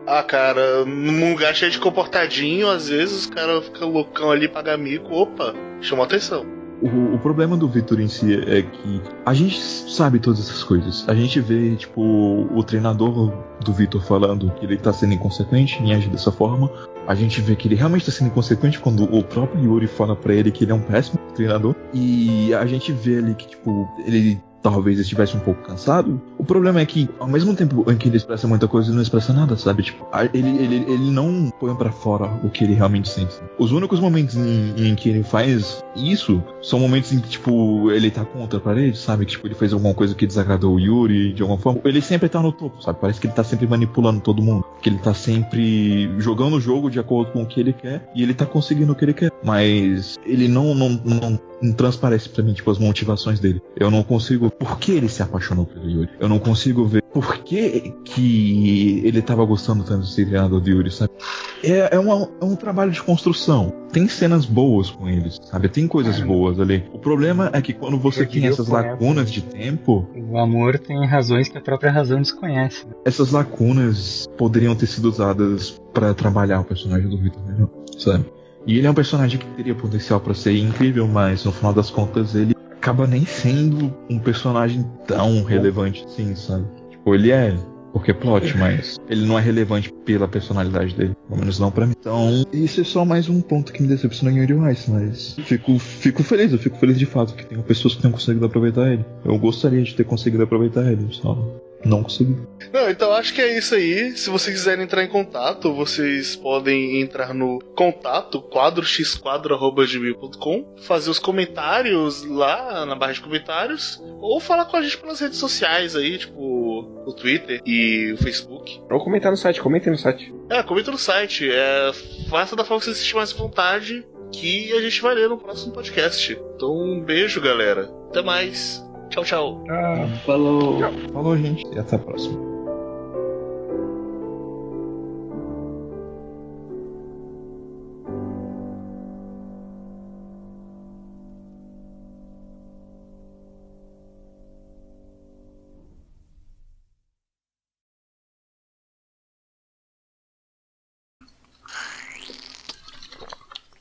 A: Ah, cara, num lugar cheio de comportadinho, às vezes os caras ficam loucão ali, paga amigo, opa, chamou atenção.
B: O, o problema do Victor em si é que a gente sabe todas essas coisas. A gente vê, tipo, o treinador do Victor falando que ele tá sendo inconsequente em agir dessa forma. A gente vê que ele realmente tá sendo inconsequente quando o próprio Yuri fala pra ele que ele é um péssimo treinador. E a gente vê ali que, tipo, ele talvez estivesse um pouco cansado. O problema é que, ao mesmo tempo em que ele expressa muita coisa, ele não expressa nada, sabe? Tipo, ele, ele, ele não põe pra fora o que ele realmente sente. Os únicos momentos em, em que ele faz isso são momentos em que, tipo, ele tá contra a parede, sabe? Que, tipo, ele fez alguma coisa que desagradou o Yuri de alguma forma. Ele sempre tá no topo, sabe? Parece que ele tá sempre manipulando todo mundo. Que ele tá sempre jogando o jogo de acordo com o que ele quer e ele tá conseguindo o que ele quer. Mas ele não, não, não, não transparece pra mim, tipo, as motivações dele. Eu não consigo. Por que ele se apaixonou pelo Yuri? Eu não consigo ver por que, que ele tava gostando tanto de ser treinador do Yuri, sabe? É, é, uma- é um trabalho de construção. Tem cenas boas com eles, sabe? Tem coisas boas ali. O problema é que quando você tem essas lacunas de tempo,
C: O amor tem razões que a própria razão desconhece.
B: essas lacunas poderiam ter sido usadas pra trabalhar o personagem do Victor melhor, sabe? E ele é um personagem que teria potencial pra ser incrível, mas no final das contas ele acaba nem sendo um personagem tão relevante assim, sabe? Tipo, ele é porque é plot, [laughs] mas ele não é relevante pela personalidade dele, pelo menos não pra mim. Então, isso é só mais um ponto que me decepcionou em Yuri Ice, mas fico, fico feliz, eu fico feliz de fato que tem pessoas que tenham conseguido aproveitar ele. Eu gostaria de ter conseguido aproveitar ele, só não consegui.
A: Não, então acho que é isso aí. Se vocês quiserem entrar em contato, vocês podem entrar no contato quadroxquadro.gmail.com, fazer os comentários lá na barra de comentários, ou falar com a gente pelas redes sociais aí, tipo o Twitter e o Facebook.
D: Ou comentar no site, comentem no site.
A: É, comenta no site. É, faça da forma que você sentir mais vontade, que a gente vai ler no próximo podcast. Então, um beijo, galera. Até mais. Tchau, tchau.
C: Ah,
E: Falou.
B: Falou, gente. E até a próxima.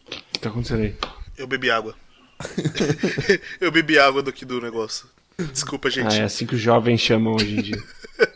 D: O que tá acontecendo aí?
A: Eu bebi água. [laughs] eu bebi água do que do negócio. Desculpa, gente.
D: Ah, é assim que os jovens chamam hoje em dia. [laughs]